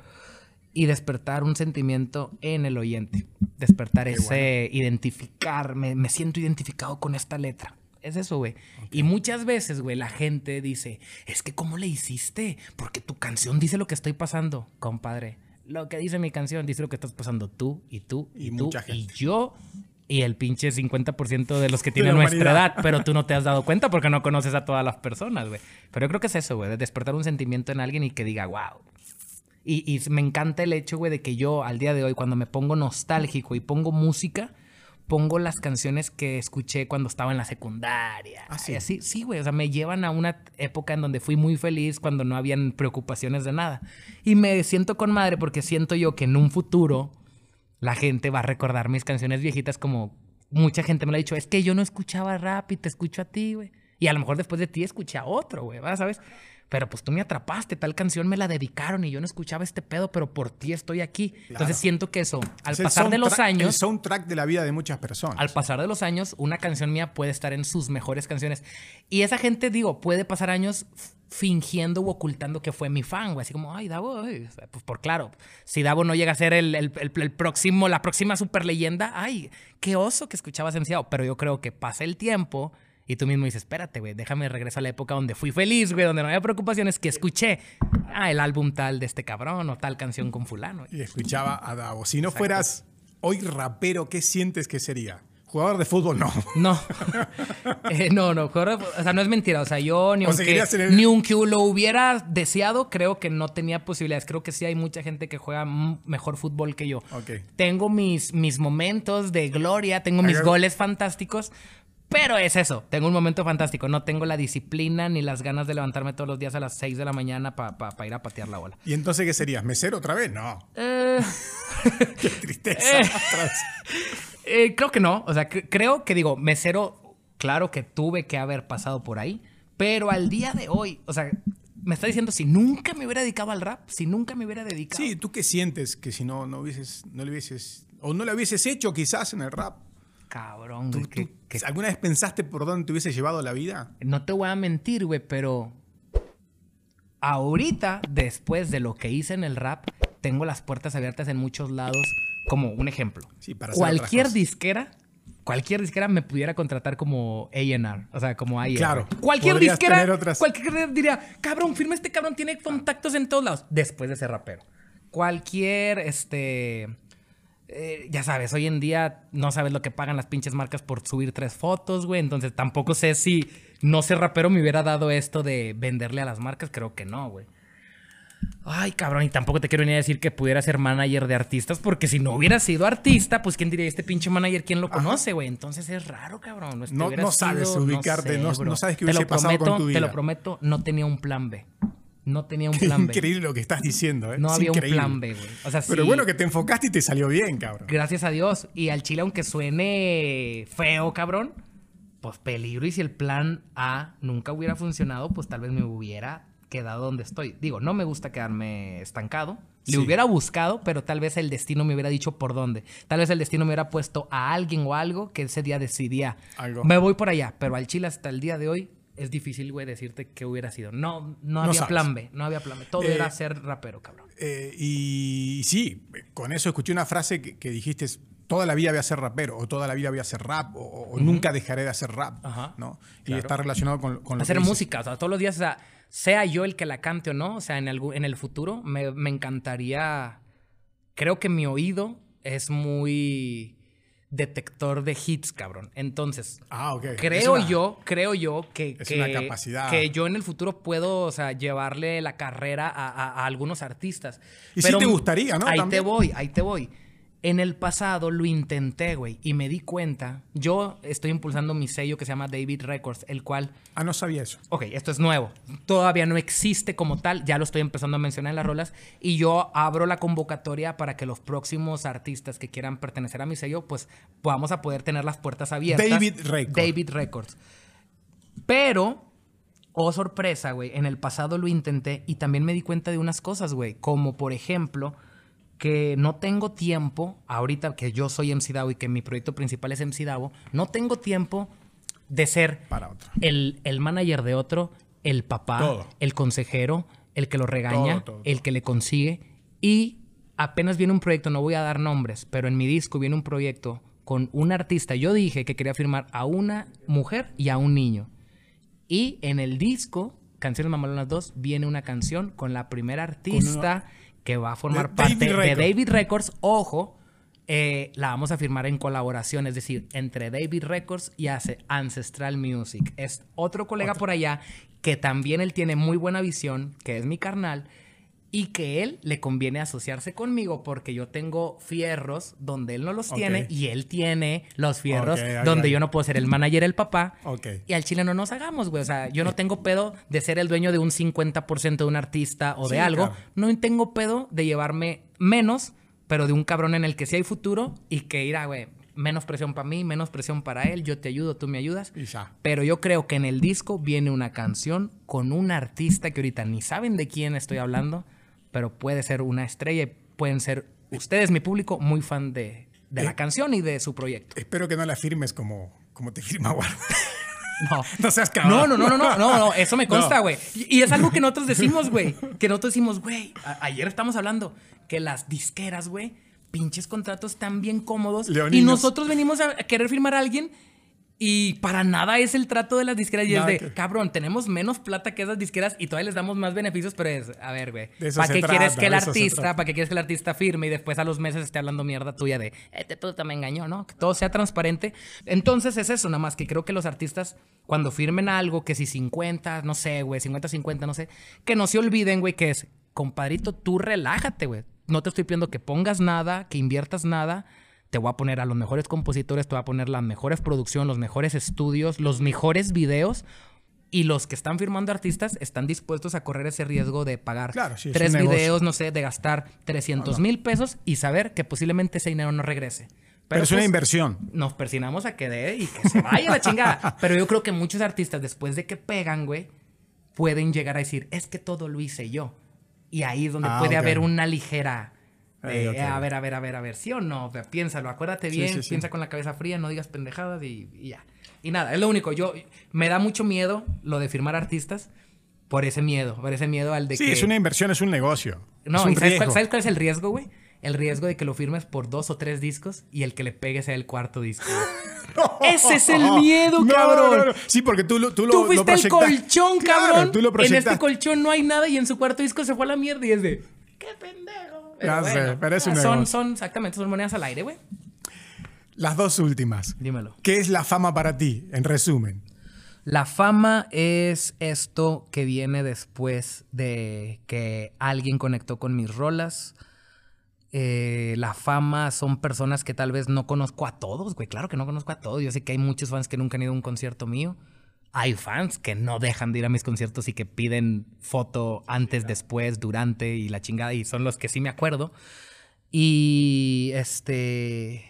Y despertar un sentimiento en el oyente. Despertar ese identificar. Me, me siento identificado con esta letra. Es eso, güey. Y muchas veces, güey, la gente dice, es que ¿cómo le hiciste? Porque tu canción dice lo que estoy pasando, compadre. Lo que dice mi canción dice lo que estás pasando tú y tú y, Y tú mucha y gente. yo y el pinche 50% de los que tienen nuestra edad, pero tú no te has dado cuenta porque no conoces a todas las personas, güey. Pero yo creo que es eso, güey, de despertar un sentimiento en alguien y que diga, wow. Y, y me encanta el hecho, güey, de que yo al día de hoy, cuando me pongo nostálgico y pongo música, pongo las canciones que escuché cuando estaba en la secundaria. Ah, sí. Así, sí, güey. O sea, me llevan a una época en donde fui muy feliz cuando no habían preocupaciones de nada. Y me siento con madre porque siento yo que en un futuro la gente va a recordar mis canciones viejitas como mucha gente me lo ha dicho. Es que yo no escuchaba rap y te escucho a ti, güey. Y a lo mejor después de ti escuché a otro, güey. ¿sabes? Pero pues tú me atrapaste, tal canción me la dedicaron y yo no escuchaba este pedo, pero por ti estoy aquí. Entonces siento que eso, al Es pasar de los soundtrack- El años, soundtrack de la vida de muchas personas. al pasar de los años, una canción mía puede estar en sus mejores canciones. Y esa gente, digo, puede pasar años fingiendo u ocultando que fue mi fan, güey. Así como, ay, Davo, ay", o sea, pues por claro. Si Davo no llega a ser el, el- el- el próximo, la próxima super leyenda, ay, qué oso que escuchabas demasiado. Pero yo creo que pasa el tiempo y tú mismo dices, espérate, güey, déjame regreso a la época donde fui feliz, güey, donde no había preocupaciones, que escuché, ah, el álbum tal de este cabrón o tal canción con fulano. Y escuchaba a Davo. Si no fueras hoy rapero, ¿qué sientes que sería? Jugador de fútbol, no. No. Eh, no, no. jugador de O sea, no es mentira. O sea, yo ni aunque, el- ni aunque lo hubiera deseado, creo que no tenía posibilidades. Creo que sí hay mucha gente que juega mejor fútbol que yo. Ok. Tengo mis, mis momentos de gloria, tengo mis goles fantásticos. Pero es eso, tengo un momento fantástico. No tengo la disciplina ni las ganas de levantarme todos los días a las 6 de la mañana para ir a patear la bola. ¿Y entonces qué serías? ¿Mesero otra vez? No. Eh, Qué tristeza. Eh. Eh, creo que no. O sea, cre- creo que digo, mesero, claro que tuve que haber pasado por ahí. Pero al día de hoy, o sea, me está diciendo si nunca me hubiera dedicado al rap, si nunca me hubiera dedicado. Sí, ¿tú qué sientes que si no, no hubieses, no le hubieses, o no le hubieses hecho quizás en el rap? Cabrón, ¿Tú, güey, que- tú que- ¿Alguna vez pensaste por dónde te hubiese llevado la vida? no te voy a mentir, güey, pero ahorita, después de lo que hice en el rap, tengo las puertas abiertas en muchos lados. Como un ejemplo. Sí, para cualquier disquera, cualquier disquera me pudiera contratar como A&R, o sea, como AR. Claro, Cualquier disquera, otras- cualquier diría, cabrón, firma este cabrón, tiene contactos en todos lados. Después de ser rapero. Cualquier, este... eh, ya sabes, hoy en día no sabes lo que pagan las pinches marcas por subir tres fotos, güey. Entonces tampoco sé si no ser rapero me hubiera dado esto de venderle a las marcas. Creo que no, güey. Ay, cabrón, y tampoco te quiero ni a decir que pudiera ser manager de artistas, porque si no hubiera sido artista, pues quién diría este pinche manager, quién lo conoce, güey. Entonces es raro, cabrón. No- sabes ubicarte, no- no sabes qué Te lo hubiese pasado con prometo, Te lo prometo, no tenía un plan B. No tenía un Qué plan B. increíble lo que estás diciendo, ¿eh? No Es había increíble. un plan B, güey. O sea, Pero sí, bueno que te enfocaste y te salió bien, cabrón. Gracias a Dios. Y al chile, aunque suene feo, cabrón, pues peligro. Y si el plan A nunca hubiera funcionado, pues tal vez me hubiera quedado donde estoy. Digo, no me gusta quedarme estancado. Le Sí. hubiera buscado, pero tal vez el destino me hubiera dicho por dónde. Tal vez el destino me hubiera puesto a alguien o algo que ese día decidía. Algo. Me voy por allá. Pero al chile hasta el día de hoy es difícil, güey, decirte qué hubiera sido. No, no había plan B. No había plan B. Todo Eh, era ser rapero, cabrón. Eh, y sí, con eso escuché una frase que, que dijiste, toda la vida voy a ser rapero, o toda la vida voy a hacer rap, o, o nunca dejaré de hacer rap, Ajá, ¿no? Y claro. está relacionado con, con lo hacer que música, o sea, todos los días, o sea, sea yo el que la cante o no, o sea, en, algún- en el futuro me, me encantaría, creo que mi oído es muy detector de hits, cabrón. Entonces, Ah, creo una- yo, creo yo que, es que, una capacidad. que yo en el futuro puedo, o sea, llevarle la carrera a, a- a algunos artistas. Y sí te gustaría, ¿no? Ahí te voy, ahí te voy. En el pasado lo intenté, güey, y me di cuenta. Yo estoy impulsando mi sello que se llama David Records, el cual. Ah, no sabía eso. Ok, esto es nuevo. Todavía no existe como tal, ya lo estoy empezando a mencionar en las rolas. Y yo abro la convocatoria para que los próximos artistas que quieran pertenecer a mi sello, pues vamos a poder tener las puertas abiertas. David Records. David Records. Pero Oh, sorpresa, güey. En el pasado lo intenté y también me di cuenta de unas cosas, güey. Como por ejemplo, que no tengo tiempo, ahorita que yo soy MC Davo y que mi proyecto principal es MC Davo, no tengo tiempo de ser Para otro. El, el manager de otro, el papá, Todo. el consejero, el que lo regaña, Todo, todo, el que le consigue. Y apenas viene un proyecto, no voy a dar nombres, pero en mi disco viene un proyecto con un artista. Yo dije que quería firmar a una mujer y a un niño. Y en el disco, Canciones Mamalonas 2, viene una canción con la primera artista que va a formar parte David de. David Records. Ojo, eh, la vamos a firmar en colaboración, es decir, entre David Records y hace Ancestral Music. Es otro colega por allá que también él tiene muy buena visión, que es mi carnal, y que él le conviene asociarse conmigo porque yo tengo fierros donde él no los tiene y él tiene los fierros donde yo no puedo ser el manager, el papá. Y al chile no nos hagamos, güey. O sea, yo no tengo pedo de ser el dueño de un 50% de un artista o de Sí, algo. claro. No tengo pedo de llevarme menos, pero de un cabrón en el que sí hay futuro y que irá, güey, menos presión para mí, menos presión para él. Yo te ayudo, tú me ayudas. Y ya. Pero yo creo que en el disco viene una canción con un artista que ahorita ni saben de quién estoy hablando, pero puede ser una estrella y pueden ser ustedes, mi público, muy fan de, de la Eh. canción y de su proyecto. Espero que no la firmes como, como te firma Guarda. No. No seas cabrón. No, no, no, no, no, eso me consta, No. güey. Y, y es algo que nosotros decimos, güey. Que nosotros decimos, güey, ayer estamos hablando que las disqueras, güey, pinches contratos tan bien cómodos. Y Leoninos. nosotros venimos a querer firmar a alguien y para nada es el trato de las disqueras. Y Nada es de, que- cabrón, tenemos menos plata que esas disqueras y todavía les damos más beneficios, pero es, a ver, güey. ¿Para qué quieres que el artista, para qué quieres que el artista firme y después a los meses esté hablando mierda tuya de, este puto me engañó, ¿no? Que todo sea transparente. Entonces es eso, nada más que creo que los artistas, cuando firmen algo, que si 50, no sé, güey, 50-50, no sé, que no se olviden, güey, que es, compadrito, tú relájate, güey. No te estoy pidiendo que pongas nada, que inviertas nada. Te voy a poner a los mejores compositores, te voy a poner la mejores producción, los mejores estudios, los mejores videos. Y los que están firmando artistas están dispuestos a correr ese riesgo de pagar Claro, sí, es tres videos, no sé, de gastar 300 mil pesos y saber que posiblemente ese dinero no regrese. Pero, es una pues, inversión. nos persinamos a que dé y que se vaya la chingada. Pero yo creo que muchos artistas, después de que pegan, güey, pueden llegar a decir, es que todo lo hice yo. Y ahí es donde Ah, puede ok. haber una ligera. De, eh, A ver, a ver, a ver, a ver, ¿sí o no? O sea, piénsalo, acuérdate Sí, bien, sí, sí. piensa con la cabeza fría, no digas pendejadas y, y ya. Y nada, es lo único. Yo me da mucho miedo lo de firmar artistas por ese miedo, por ese miedo al de Sí, que. es una inversión, es un negocio. No, un ¿y sabes cuál, sabes cuál es el riesgo, güey? El riesgo de que lo firmes por dos o tres discos y el que le pegue sea el cuarto disco. güey. Ese es el miedo, No, cabrón. no, no. Sí, porque tú lo, tú lo Tú fuiste lo el colchón, Claro, cabrón. tú lo en este colchón no hay nada y en su cuarto disco se fue a la mierda y es de. ¡Qué pendejo! Ya sé, pero es un son, son, exactamente, son monedas al aire, güey. Las dos últimas. Dímelo. ¿Qué es la fama para ti, en resumen? La fama es esto que viene después de que alguien conectó con mis rolas. Eh, la fama son personas que tal vez no conozco a todos, güey. Claro que no conozco a todos. Yo sé que hay muchos fans que nunca han ido a un concierto mío. Hay fans que no dejan de ir a mis conciertos y que piden foto antes, después, durante y la chingada. Y son los que sí me acuerdo. Y este.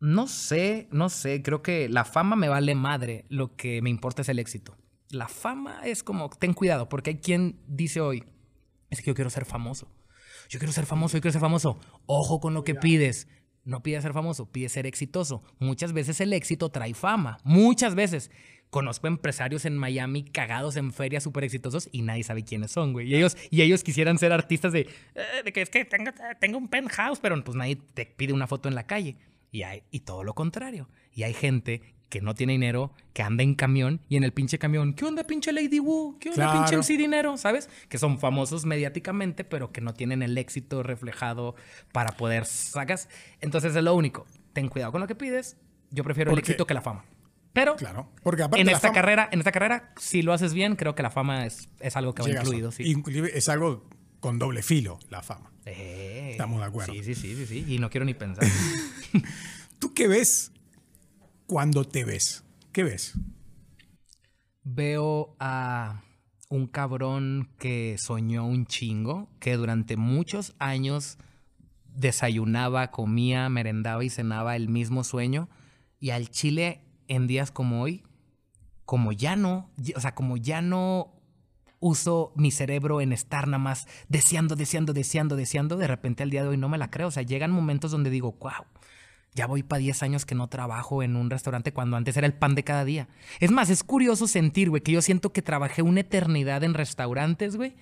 No sé, no sé. Creo que la fama me vale madre. Lo que me importa es el éxito. La fama es como, ten cuidado, porque hay quien dice hoy, es que yo quiero ser famoso. Yo quiero ser famoso, yo quiero ser famoso. Ojo con lo que pides. No pides ser famoso, pides ser exitoso. Muchas veces el éxito trae fama. Muchas veces. Conozco empresarios en Miami cagados en ferias súper exitosos y nadie sabe quiénes son, güey. Y ellos, y ellos quisieran ser artistas de, "Eh, de que es que tengo un penthouse, pero pues nadie te pide una foto en la calle. Y, hay, y todo lo contrario. Y hay gente que no tiene dinero, que anda en camión y en el pinche camión, ¿qué onda pinche Lady Wu? ¿Qué onda Claro. pinche MC Dinero? ¿Sabes? Que son famosos mediáticamente, pero que no tienen el éxito reflejado para poder sacas. Entonces es lo único. Ten cuidado con lo que pides. Yo prefiero el éxito que la fama. Pero Claro. Porque aparte en esta fama- carrera, en esta carrera, si lo haces bien, creo que la fama es, es algo que va incluido. Sí. Inclusive es algo con doble filo la fama. Eh, Estamos de acuerdo. Sí, sí, sí, sí, sí. Y no quiero ni pensar. ¿Tú qué ves cuando te ves? ¿Qué ves? Veo a un cabrón que soñó un chingo, que durante muchos años desayunaba, comía, merendaba y cenaba el mismo sueño. Y al chile, en días como hoy, como ya no, o sea, como ya no uso mi cerebro en estar nada más deseando, deseando, deseando, deseando, de repente al día de hoy no me la creo. O sea, llegan momentos donde digo, wow, ya voy para 10 años que no trabajo en un restaurante cuando antes era el pan de cada día. Es más, es curioso sentir, güey, que yo siento que trabajé una eternidad en restaurantes, güey.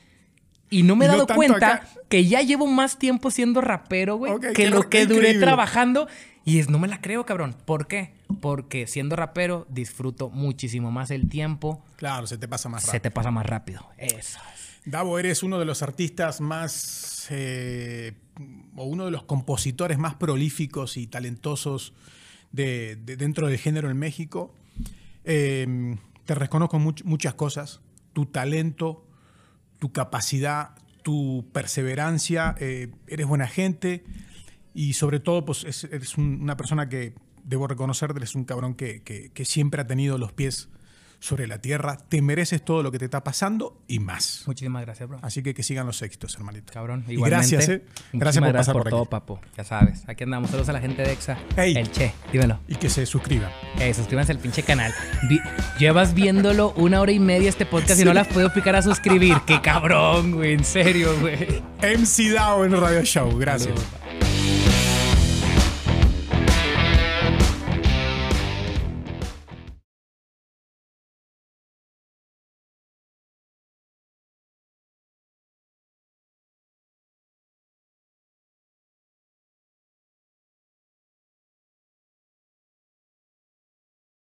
Y no me he no dado cuenta acá. que ya llevo más tiempo siendo rapero, güey, que lo que duré increíble. trabajando. Y es, no me la creo, cabrón. ¿Por qué? Porque siendo rapero disfruto muchísimo más el tiempo. Claro, se te pasa más Se rápido. te pasa más rápido. Eso es. Davo, eres uno de los artistas más. eh, o uno de los compositores más prolíficos y talentosos de, de- dentro del género en México. Eh, te reconozco much- muchas cosas. Tu talento, tu capacidad, tu perseverancia. eh, eres buena gente. Y sobre todo, pues es- eres un- una persona que, debo reconocer, eres un cabrón que- que siempre ha tenido los pies sobre la tierra. Te mereces todo lo que te está pasando y más. Muchísimas gracias, bro. Así que que sigan los éxitos, hermanito. Cabrón, Y igualmente. gracias, eh. Gracias por pasar por, todo, aquí. papo. Ya sabes, aquí andamos. Saludos a la gente de EXA. Ey. El Che, dímelo. Y que se suscriban. Eh, suscríbanse al pinche canal. Vi- llevas viéndolo una hora y media este podcast y no las puedo picar a suscribir. Qué cabrón, güey. En serio, güey. MC Dao en Radio Show. Gracias. Saludos.